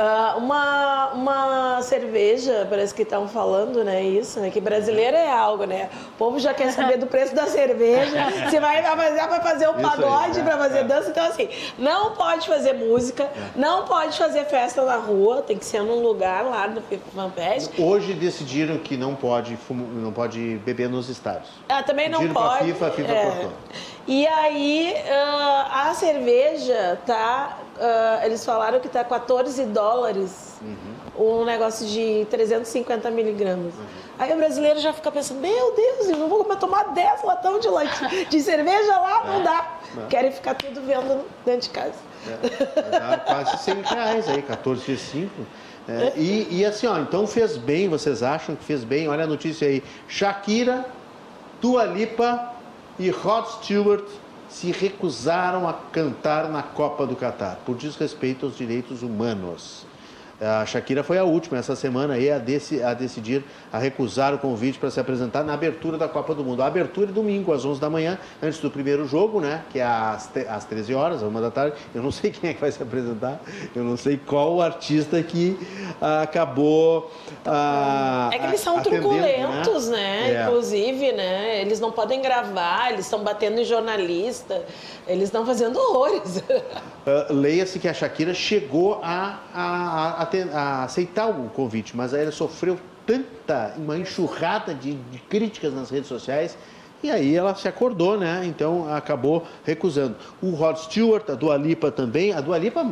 Ah, uma, uma cerveja, parece que estão falando, né? Isso, né? Que brasileiro é algo, né? O povo já quer saber do preço da cerveja. Se vai fazer, vai fazer aí, pagode, é, para fazer é. dança. Então, assim, não pode fazer música, não pode fazer festa na rua, tem que ser num lugar lá no FanFest. Hoje decidiram que não pode, fumo- não pode beber nos estádios. Ah, também não pode. FIFA, FIFA é. E aí, ah, a cerveja tá. Ah, eles falaram que tá 14 dólares Uhum. um negócio de 350 miligramas. Aí o brasileiro já fica pensando, meu Deus, eu não vou tomar 10 latão de, leite, de cerveja lá, não dá. Querem ficar tudo vendo dentro de casa. É, quase 100 reais aí, 14 vezes 5. É, e, e, assim, ó, então fez bem, vocês acham que fez bem? Olha a notícia aí. Shakira, Tua Lipa e Rod Stewart se recusaram a cantar na Copa do Catar por desrespeito aos direitos humanos. A Shakira foi a última essa semana aí a, a decidir, a recusar o convite para se apresentar na abertura da Copa do Mundo. A abertura é domingo, às 11 da manhã, antes do primeiro jogo, né? Que é às, às 13 horas, uma da tarde. Eu não sei quem é que vai se apresentar, eu não sei qual o artista que ah, acabou. Ah, é que eles são truculentos, né? né? É. Inclusive, né? Eles não podem gravar, eles estão batendo em jornalista, eles estão fazendo horrores. Uh, Leia-se que a Shakira chegou a, a, a a, aceitar o convite, mas ela sofreu tanta, uma enxurrada de, de críticas nas redes sociais e aí ela se acordou, né? Então acabou recusando. O Rod Stewart, a Dua Lipa também. A Dua Lipa,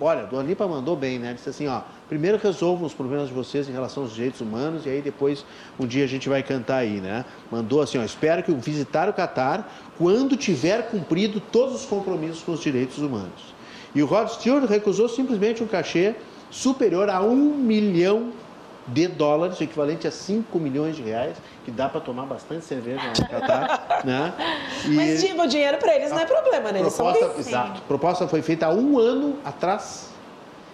olha, a Dua Lipa mandou bem, né? Disse assim, ó, primeiro resolvam os problemas de vocês em relação aos direitos humanos e aí depois um dia a gente vai cantar aí, né? Mandou assim, ó, espero que visitar o Catar quando tiver cumprido todos os compromissos com os direitos humanos. E o Rod Stewart recusou simplesmente um cachê superior a um milhão de dólares, equivalente a 5 milhões de reais, que dá para tomar bastante cerveja no Catar. né? E Mas tipo, o dinheiro para eles não é problema, né? Eles proposta, são Exato. A proposta foi feita há um ano atrás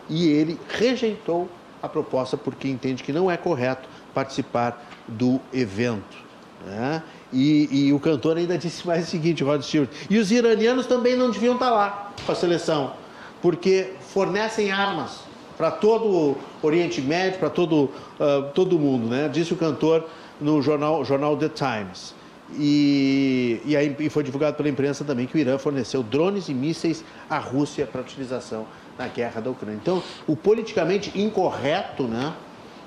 e ele rejeitou a proposta porque entende que não é correto participar do evento. Né? E, e, o cantor ainda disse mais o seguinte, Rod Stewart, e os iranianos também não deviam estar lá com a seleção, porque fornecem armas para todo o Oriente Médio, para todo, uh, todo mundo, né? Disse o cantor no jornal, jornal The Times. E, e, aí, e foi divulgado pela imprensa também que o Irã forneceu drones e mísseis à Rússia para utilização na guerra da Ucrânia. Então, o politicamente incorreto, né?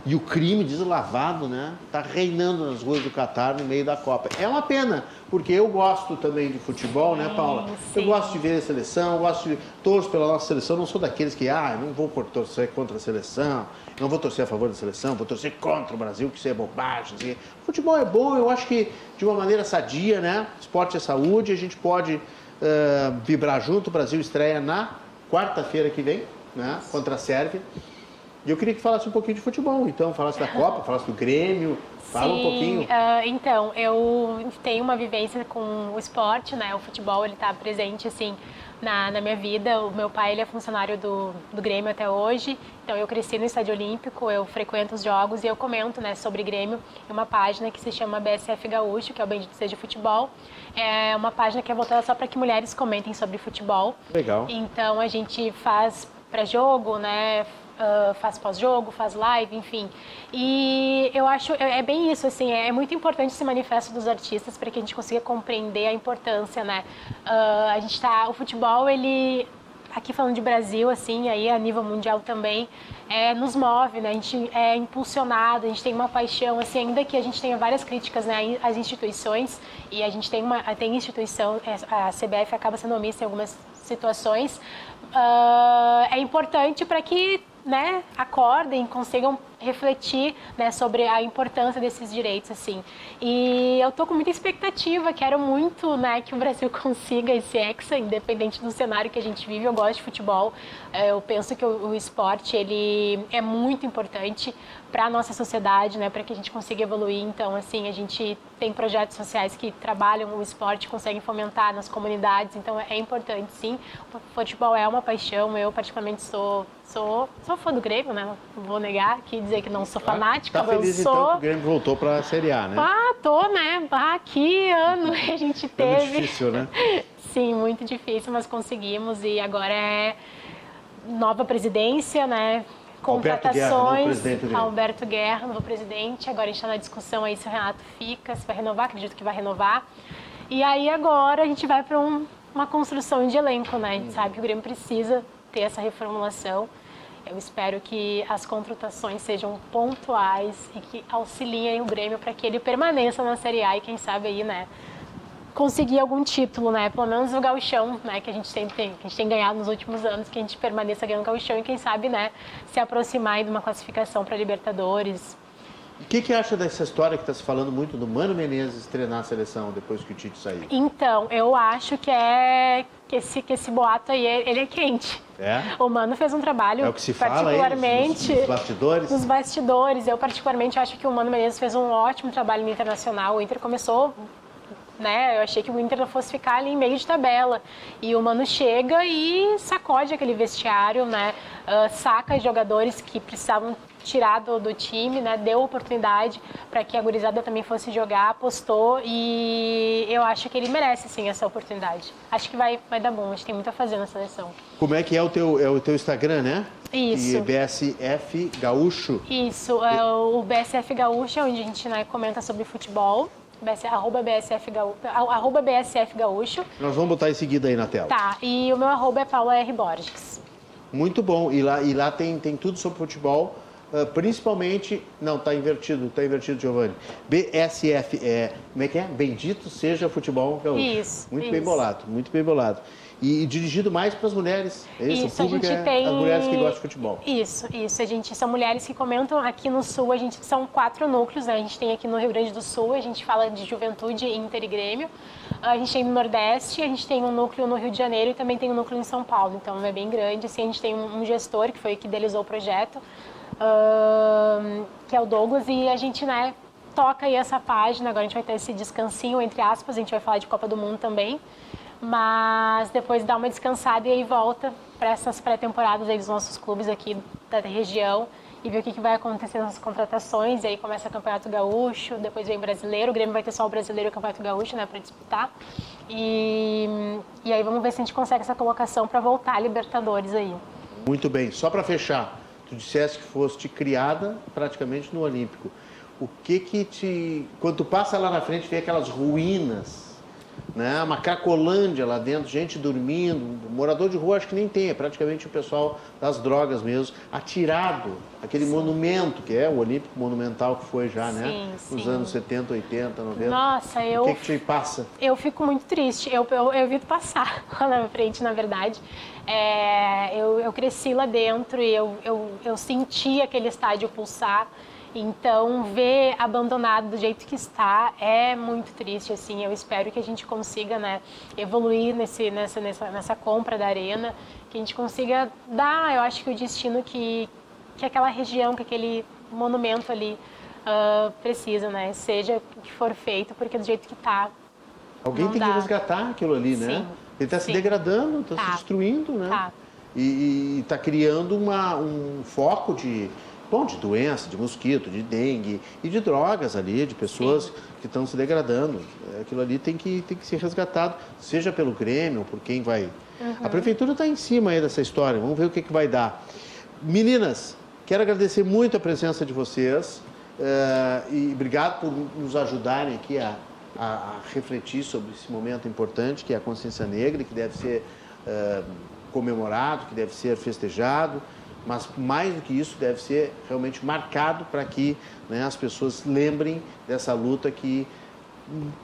E o crime deslavado, né? Está reinando nas ruas do Catar no meio da Copa. É uma pena, porque eu gosto também de futebol, né, Paula? Sim. Eu gosto de ver a seleção, gosto de torço pela nossa seleção. Não sou daqueles que, ah, não vou torcer contra a seleção, não vou torcer a favor da seleção, vou torcer contra o Brasil, que isso é bobagem. Assim. Futebol é bom, eu acho que de uma maneira sadia, né? Esporte é saúde, a gente pode uh, vibrar junto. O Brasil estreia na quarta-feira que vem, né? Contra a Sérvia. E eu queria que falasse um pouquinho de futebol, então, falasse da Copa, falasse do Grêmio, fala Sim, um pouquinho. Uh, então, eu tenho uma vivência com o esporte, né? O futebol, ele está presente, assim, na, na minha vida. O meu pai, ele é funcionário do, do Grêmio até hoje, então eu cresci no Estádio Olímpico, eu frequento os jogos e eu comento, né, sobre Grêmio em uma página que se chama BSF Gaúcho, que é o Bendito Seja Futebol. É uma página que é voltada só para que mulheres comentem sobre futebol. Legal. Então, a gente faz pré-jogo, né? Uh, faz pós-jogo, faz live, enfim. E eu acho, é, é bem isso, assim, é, é muito importante esse manifesto dos artistas para que a gente consiga compreender a importância, né? Uh, a gente tá, o futebol, ele, aqui falando de Brasil, assim, aí a nível mundial também, é, nos move, né? A gente é impulsionado, a gente tem uma paixão, assim, ainda que a gente tenha várias críticas, né, às instituições, e a gente tem uma tem instituição, é, a CBF acaba sendo omissa em algumas situações, uh, é importante para que né, acordem, consigam refletir né, sobre a importância desses direitos, assim. E eu tô com muita expectativa, quero muito, né, que o Brasil consiga esse hexa, independente do cenário que a gente vive. Eu gosto de futebol, é, eu penso que o, esporte ele é muito importante para a nossa sociedade, né, para que a gente consiga evoluir. Então, assim, a gente tem projetos sociais que trabalham o esporte, conseguem fomentar nas comunidades, então é importante, sim. O futebol é uma paixão, eu particularmente sou sou, sou fã do Grêmio, né? Não vou negar aqui dizer que não sou fanática, tá feliz, eu sou. Então, que o Grêmio voltou para a Série A, né? Ah, tô, né? Ah, que ano a gente teve. Muito difícil, né? Sim, muito difícil, mas conseguimos e agora é nova presidência, né? Contratações. Alberto Guerra, Alberto Guerra, novo presidente. Agora a gente está na discussão aí se o Renato fica, se vai renovar, acredito que vai renovar. E aí agora a gente vai para um, uma construção de elenco, né? A gente sabe que o Grêmio precisa ter essa reformulação. Eu espero que as contratações sejam pontuais e que auxiliem o Grêmio para que ele permaneça na Série A e quem sabe aí, né, conseguir algum título, né? Pelo menos o gauchão, né? Que a gente sempre tem, que a gente tem ganhado nos últimos anos, que a gente permaneça ganhando o gauchão e quem sabe, né? Se aproximar de uma classificação para Libertadores. O que, que acha dessa história que está se falando muito do Mano Menezes treinar a seleção depois que o Tite saiu? Então, eu acho que é que esse, que esse boato aí, ele é quente. É? O Mano fez um trabalho É que se fala aí, particularmente nos- nos bastidores? nos bastidores. Eu particularmente acho que o Mano Menezes fez um ótimo trabalho no Internacional. O Inter começou, né? Eu achei que o Inter não fosse ficar ali em meio de tabela. E o Mano chega e sacode aquele vestiário, né? Ah, saca jogadores que precisavam tirar do, do time, né? Deu oportunidade para que a gurizada também fosse jogar, apostou e eu acho que ele merece sim essa oportunidade. Acho que vai, vai dar bom, a gente tem muito a fazer na seleção. Como é que é o teu, é o teu Instagram, né? Isso. E BSF Gaúcho. Isso, é o BSF Gaúcho, é onde a gente né, comenta sobre futebol. BS, arroba, BSF Gaúcho, arroba BSF Gaúcho. Nós vamos botar em seguida aí na tela. Tá, e o meu arroba é Paula R. Borges. Muito bom. E lá, e lá tem, tem tudo sobre futebol, principalmente. Não, tá invertido, tá invertido, Giovanni. BSF, é, como é que é? Bendito seja futebol gaúcho. Isso, Muito bem isso. bolado, muito bem bolado. E, dirigido mais para as mulheres. É isso, Isso, o a público gente é tem. as mulheres que gostam de futebol. Isso, isso. A gente são mulheres que comentam aqui no Sul. A gente são quatro núcleos. né? A gente tem aqui no Rio Grande do Sul. A gente fala de juventude, Inter e Grêmio. A gente tem no Nordeste. A gente tem um núcleo no Rio de Janeiro e também tem um núcleo em São Paulo. Então é bem grande. Assim, a gente tem um um gestor que foi que idealizou o projeto, que é o Douglas, e a gente, né? Toca aí essa página, agora a gente vai ter esse descansinho, entre aspas, a gente vai falar de Copa do Mundo também mas depois dá uma descansada e aí volta para essas pré-temporadas aí dos nossos clubes aqui da região e ver o que, que vai acontecer nas contratações. E aí começa o Campeonato Gaúcho, depois vem o Brasileiro. O Grêmio vai ter só o Brasileiro e o Campeonato Gaúcho, né, para disputar. E, e aí vamos ver se a gente consegue essa colocação para voltar a Libertadores aí. Muito bem. Só para fechar, tu disseste que foste criada praticamente no Olímpico. O que que te... Quando tu passa lá na frente, vê aquelas ruínas, né? Uma cracolândia lá dentro, gente dormindo, morador de rua acho que nem tem, é praticamente o pessoal das drogas mesmo, atirado, aquele monumento que é o Olímpico Monumental que foi já, né? Sim, Nos sim. anos 70, 80, 90. Nossa, eu O que que te passa? Eu fico muito triste. Eu, eu, eu evito passar lá na frente, na verdade. É, eu, eu cresci lá dentro e eu, eu, eu senti aquele estádio pulsar. Então, ver abandonado do jeito que está é muito triste, assim. Eu espero que a gente consiga, né, evoluir nesse, nessa, nessa, nessa compra da arena, que a gente consiga dar, eu acho que o destino que, que aquela região, que aquele monumento ali ah, precisa, né? Seja o que for feito, porque do jeito que está, Alguém tem que dá. resgatar aquilo ali, né? Sim, Ele está se sim. degradando, está se Tá. destruindo, né? Tá. E está criando uma, um foco de, bom, de doença, de mosquito, de dengue e de drogas ali, de pessoas que estão se degradando. Aquilo ali tem que, tem que ser resgatado, seja pelo Grêmio ou por quem vai. Uhum. A prefeitura está em cima aí dessa história, vamos ver o que, que vai dar. Meninas, quero agradecer muito a presença de vocês eh, e obrigado por nos ajudarem aqui a, a, a refletir sobre esse momento importante que é a consciência negra, que deve ser eh, comemorado, que deve ser festejado, mas mais do que isso deve ser realmente marcado para que né, as pessoas lembrem dessa luta que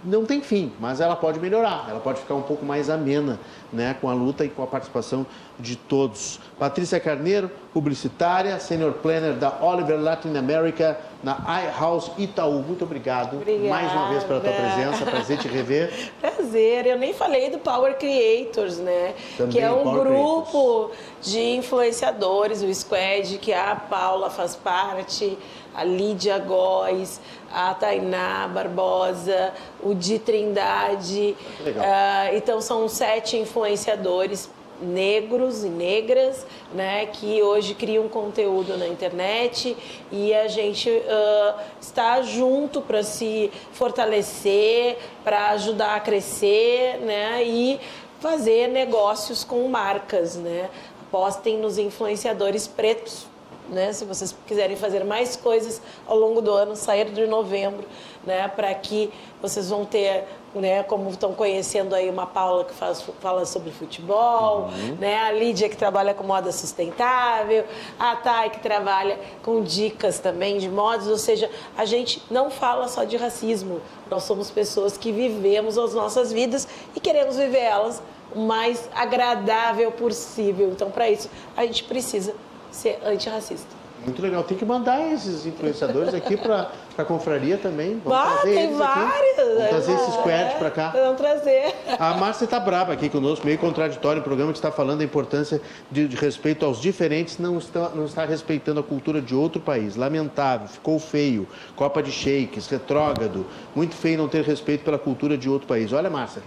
não tem fim, mas ela pode melhorar, ela pode ficar um pouco mais amena, né, com a luta e com a participação de todos. Patrícia Carneiro, publicitária, senior planner da Oliver Latin America na iHouse Itaú. Muito obrigado Obrigada. mais uma vez pela tua presença, prazer te rever. Prazer, eu nem falei do Power Creators, né? Também, que é um Power grupo de influenciadores, o Squad, que a Paula faz parte, a Lídia Góes, a Tainá Barbosa, o Di Trindade. Legal. Ah, então são sete influenciadores negros e negras, né, que hoje criam conteúdo na internet e a gente ah, está junto para se fortalecer, para ajudar a crescer, né, e fazer negócios com marcas, né. Apostem nos influenciadores pretos, né, se vocês quiserem fazer mais coisas ao longo do ano, sair de novembro, né, para que vocês vão ter né? Como estão conhecendo aí uma Paula que faz, fala sobre futebol, uhum. né? A Lídia que trabalha com moda sustentável, a Thay que trabalha com dicas também de modas, ou seja, a gente não fala só de racismo. Nós somos pessoas que vivemos as nossas vidas e queremos viver elas o mais agradável possível. Então, para isso, a gente precisa ser antirracista. Muito legal. Tem que mandar esses influenciadores aqui para a confraria também. Vamos ah, trazer tem vários. Vamos trazer esses querts para cá. Vamos trazer. A Márcia está brava aqui conosco, meio contraditório. O programa que está falando da importância de, de, respeito aos diferentes, não está, não está respeitando a cultura de outro país. Lamentável, ficou feio. Copa de shakes, retrógrado. Muito feio não ter respeito pela cultura de outro país. Olha, Márcia,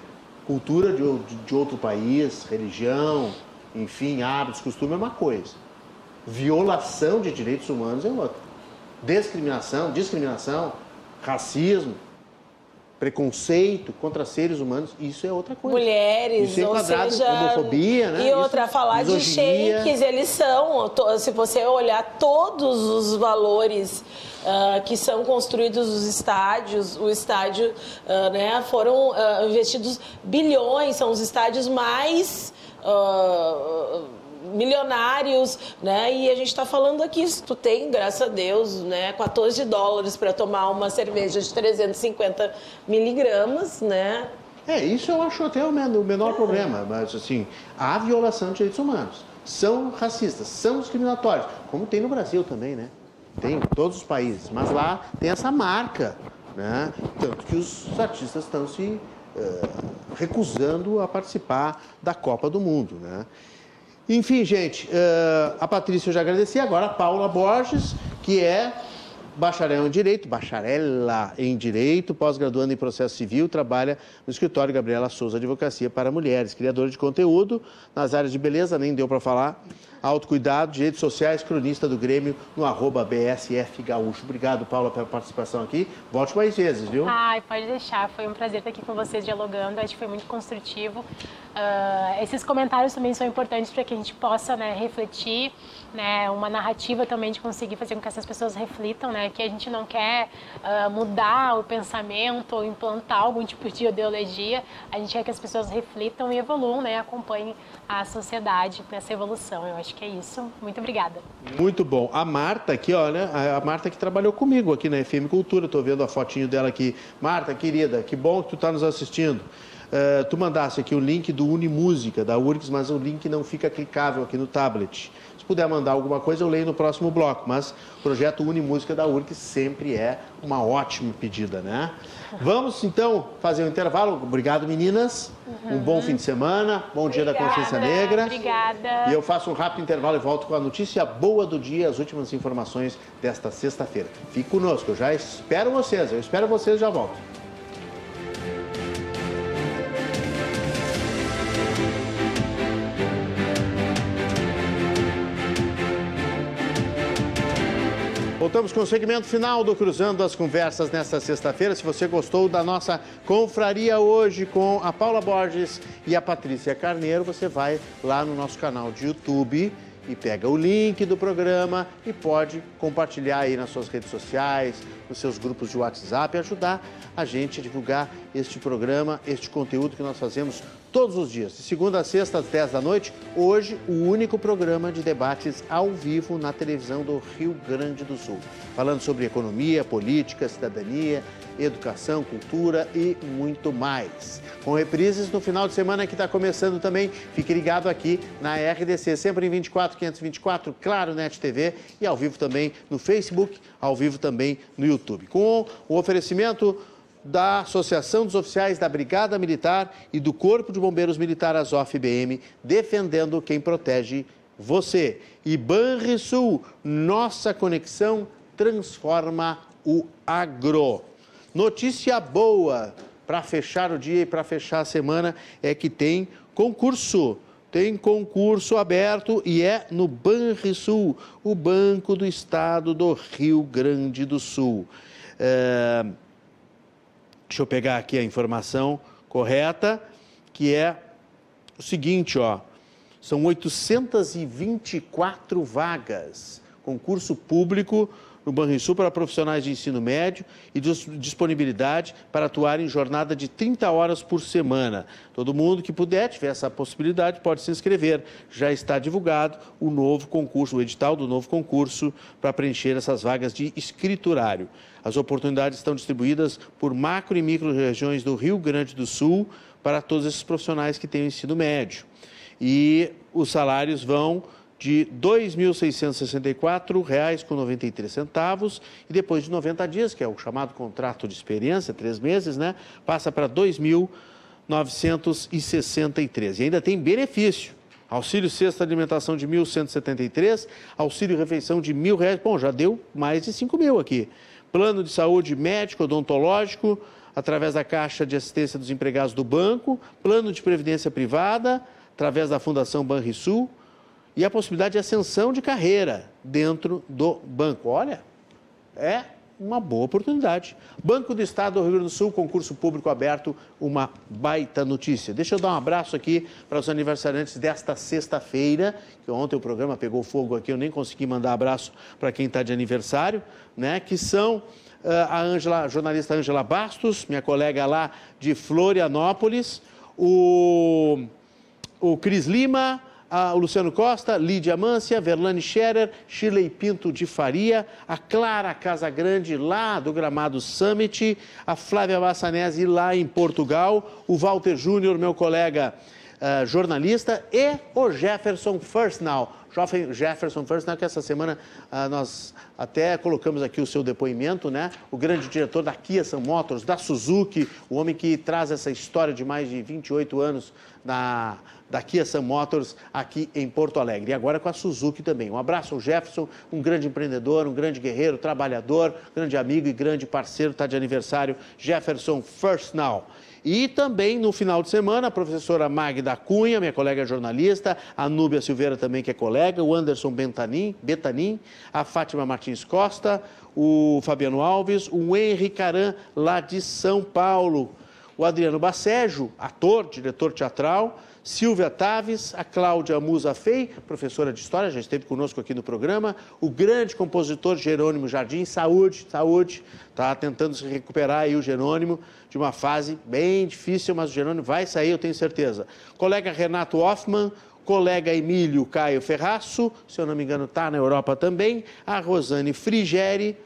cultura de, de, de outro país, religião, enfim, hábitos, costume é uma coisa Violação de direitos humanos é outra. Discriminação, discriminação, racismo, preconceito contra seres humanos, isso é outra coisa. Mulheres, isso é ou seja, homofobia, né? E outra, isso, falar misoginia. de shakes, eles são, se você olhar todos os valores uh, que são construídos os estádios, o estádio, uh, né, foram uh, investidos bilhões, são os estádios mais milionários, né? E a gente está falando aqui, se tu tem, graças a Deus, né, 14 dólares para tomar uma cerveja de 350 miligramas, né? É, isso eu acho até o menor, o menor é. problema, mas assim, há violação de direitos humanos. São racistas, são discriminatórios, como tem no Brasil também, né? Tem em todos os países, mas lá tem essa marca, né? Tanto que os artistas estão se uh, recusando a participar da Copa do Mundo, né? Enfim, gente, uh, a Patrícia eu já agradeci, agora a Paula Borges, que é bacharel em Direito, bacharela em Direito, pós-graduando em Processo Civil, trabalha no escritório Gabriela Souza Advocacia para Mulheres, criadora de conteúdo nas áreas de beleza, nem deu para falar, autocuidado, direitos sociais, cronista do Grêmio no arroba BSF Gaúcho. Obrigado, Paula, pela participação aqui. Volte mais vezes, viu? Ai, pode deixar. Foi um prazer estar aqui com vocês dialogando. Acho que foi muito construtivo. Uh, esses comentários também são importantes para que a gente possa né, refletir, né, uma narrativa também de conseguir fazer com que essas pessoas reflitam, né, que a gente não quer uh, mudar o pensamento ou implantar algum tipo de ideologia, a gente quer que as pessoas reflitam e evoluam, né, acompanhem a sociedade nessa evolução. Eu acho que é isso. Muito obrigada. Muito bom. A Marta aqui, olha, a Marta que trabalhou comigo aqui na FM Cultura, estou vendo a fotinho dela aqui. Marta, querida, que bom que tu está nos assistindo. Uh, tu mandasse aqui o link do Unimúsica, da URGS, mas o link não fica clicável aqui no tablet. Se puder mandar alguma coisa, eu leio no próximo bloco. Mas o projeto Unimúsica da URGS sempre é uma ótima pedida, né? Vamos então fazer um intervalo. Obrigado, meninas. Uhum. Um bom fim de semana. Bom obrigada, dia da Consciência Negra. Obrigada. E eu faço um rápido intervalo e volto com a notícia boa do dia, as últimas informações desta sexta-feira. Fique conosco, eu já espero vocês. Eu espero vocês já volto. Voltamos com o segmento final do Cruzando as Conversas nesta sexta-feira. Se você gostou da nossa confraria hoje com a Paula Borges e a Patrícia Carneiro, você vai lá no nosso canal de YouTube e pega o link do programa e pode compartilhar aí nas suas redes sociais, nos seus grupos de WhatsApp e ajudar a gente a divulgar este programa, este conteúdo que nós fazemos todos os dias, de segunda a sexta às 10 da noite. Hoje, o único programa de debates ao vivo na televisão do Rio Grande do Sul, falando sobre economia, política, cidadania, educação, cultura e muito mais. Com reprises no final de semana que está começando também. Fique ligado aqui na RDC, sempre em 24 524, claro, Net TV e ao vivo também no Facebook, ao vivo também no YouTube. Com o oferecimento da Associação dos Oficiais da Brigada Militar e do Corpo de Bombeiros Militar Azof BM, defendendo quem protege você. E Banrisul, nossa conexão transforma o agro. Notícia boa para fechar o dia e para fechar a semana é que tem concurso. Tem concurso aberto e é no Banrisul, o Banco do Estado do Rio Grande do Sul. É Deixa eu pegar aqui a informação correta, que é o seguinte, ó. São 824 vagas, concurso público no Banrisul para profissionais de ensino médio e disponibilidade para atuar em jornada de 30 horas por semana. Todo mundo que puder, tiver essa possibilidade, pode se inscrever. Já está divulgado o novo concurso, o edital do novo concurso para preencher essas vagas de escriturário. As oportunidades estão distribuídas por macro e micro regiões do Rio Grande do Sul para todos esses profissionais que têm o ensino médio. E os salários vão de R$ 2.664,93 e depois de 90 dias, que é o chamado contrato de experiência, três meses, né, passa para R$ 2.963. E ainda tem benefício. Auxílio Sexta Alimentação de 1.173, auxílio refeição de R$ reais. Bom, já deu mais de R$ mil aqui. Plano de saúde médico, odontológico, através da Caixa de Assistência dos Empregados do Banco, plano de previdência privada, através da Fundação Banrisul, e a possibilidade de ascensão de carreira dentro do banco. Olha, é uma boa oportunidade. Banco do Estado do Rio Grande do Sul, concurso público aberto, uma baita notícia. Deixa eu dar um abraço aqui para os aniversariantes desta sexta-feira, que ontem o programa pegou fogo aqui, eu nem consegui mandar abraço para quem está de aniversário, né? Que são uh, a Angela, a jornalista Ângela Bastos, minha colega lá de Florianópolis, o, o Cris Lima, o Luciano Costa, Lídia Mância, Verlane Scherer, Shirley Pinto de Faria, a Clara Casagrande lá do Gramado Summit, a Flávia Bassanese lá em Portugal, o Walter Júnior, meu colega uh, jornalista, e o Jefferson First Now. Jefferson First Now, que essa semana uh, nós até colocamos aqui o seu depoimento, né? O grande diretor da Kia Motors, da Suzuki, o homem que traz essa história de mais de 28 anos na da Kia Sun Motors aqui em Porto Alegre. E agora com a Suzuki também. Um abraço ao Jefferson, um grande empreendedor, um grande guerreiro, trabalhador, grande amigo e grande parceiro, está de aniversário, Jefferson First Now. E também no final de semana, a professora Magda Cunha, minha colega jornalista, a Núbia Silveira também, que é colega, o Anderson Bentanin, Betanin, a Fátima Martins Costa, o Fabiano Alves, o Henri Caran, lá de São Paulo, o Adriano Bacejo, ator, diretor teatral, Silvia Taves, a Cláudia Musa Fei, professora de História, já esteve conosco aqui no programa, o grande compositor Jerônimo Jardim, saúde, saúde, está tentando se recuperar aí o Jerônimo de uma fase bem difícil, mas o Jerônimo vai sair, eu tenho certeza. Colega Renato Hoffman, colega Emílio Caio Ferraço, se eu não me engano está na Europa também, a Rosane Frigeri,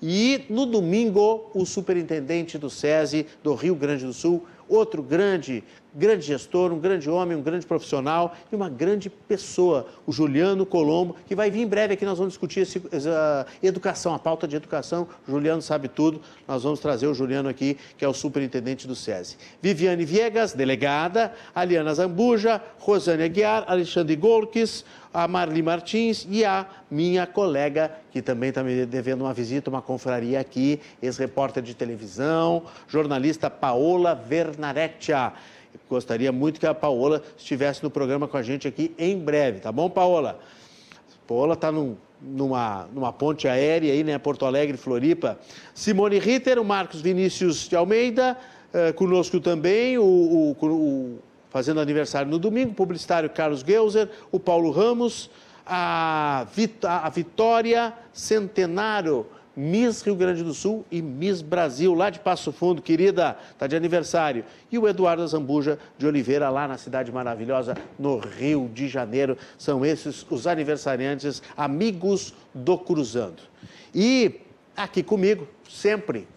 e no domingo, o superintendente do SESI do Rio Grande do Sul, outro grande grande gestor, um grande homem, um grande profissional e uma grande pessoa, o Juliano Colombo, que vai vir em breve aqui. Nós vamos discutir esse, essa educação, a pauta de educação. O Juliano sabe tudo. Nós vamos trazer o Juliano aqui, que é o superintendente do SESI. Viviane Viegas, delegada, Aliana Zambuja, Rosane Aguiar, Alexandre Golkes, a Marli Martins e a minha colega, que também está me devendo uma visita, uma confraria aqui, ex-repórter de televisão, jornalista Paola Vernareccia. Gostaria muito que a Paola estivesse no programa com a gente aqui em breve, tá bom, Paola? Paola está num, numa, numa ponte aérea aí, né? Porto Alegre, Floripa. Simone Ritter, o Marcos Vinícius de Almeida, eh, conosco também, o, o, o, fazendo aniversário no domingo, o publicitário Carlos Geuser, o Paulo Ramos, a, Vit, a Vitória Centenário Miss Rio Grande do Sul e Miss Brasil, lá de Passo Fundo, querida, está de aniversário. E o Eduardo Zambuja de Oliveira, lá na cidade maravilhosa, no Rio de Janeiro. São esses os aniversariantes, amigos do Cruzando. E aqui comigo, sempre,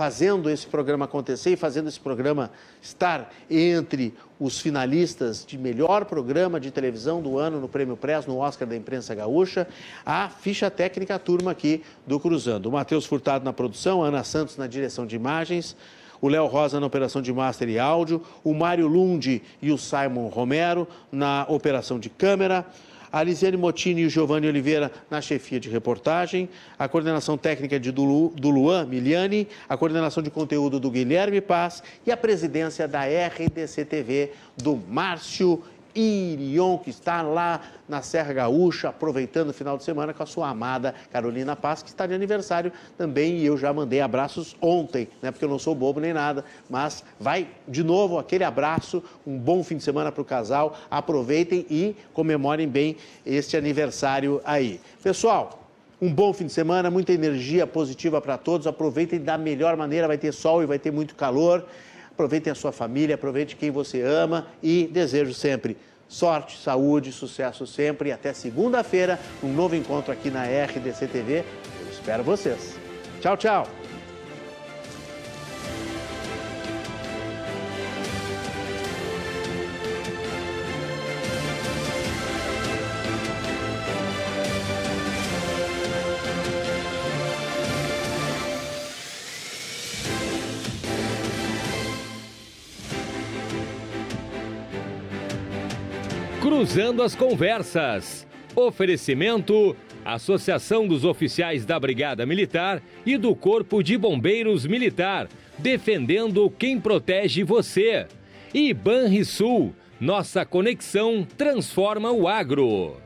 fazendo esse programa acontecer e fazendo esse programa estar entre os finalistas de melhor programa de televisão do ano no Prêmio Press, no Oscar da Imprensa Gaúcha, a ficha técnica turma aqui do Cruzando. O Matheus Furtado na produção, a Ana Santos na direção de imagens, o Léo Rosa na operação de master e áudio, o Mário Lundi e o Simon Romero na operação de câmera, a Lisiane Motini e o Giovanni Oliveira na chefia de reportagem, a coordenação técnica de do Luan Miliani, a coordenação de conteúdo do Guilherme Paz. E a presidência da RDC TV do Márcio Irion, que está lá na Serra Gaúcha, aproveitando o final de semana com a sua amada Carolina Paz, que está de aniversário também, e eu já mandei abraços ontem, né, porque eu não sou bobo nem nada, mas vai de novo aquele abraço, um bom fim de semana para o casal, aproveitem e comemorem bem este aniversário aí. Pessoal, Um bom fim de semana, muita energia positiva para todos. Aproveitem da melhor maneira, vai ter sol e vai ter muito calor. Aproveitem a sua família, aproveite quem você ama e desejo sempre sorte, saúde, sucesso sempre. E até segunda-feira, um novo encontro aqui na RDC TV. Eu espero vocês. Tchau, tchau. Cruzando as Conversas. Oferecimento: Associação dos Oficiais da Brigada Militar e do Corpo de Bombeiros Militar, defendendo quem protege você. E Banrisul, nossa conexão transforma o agro.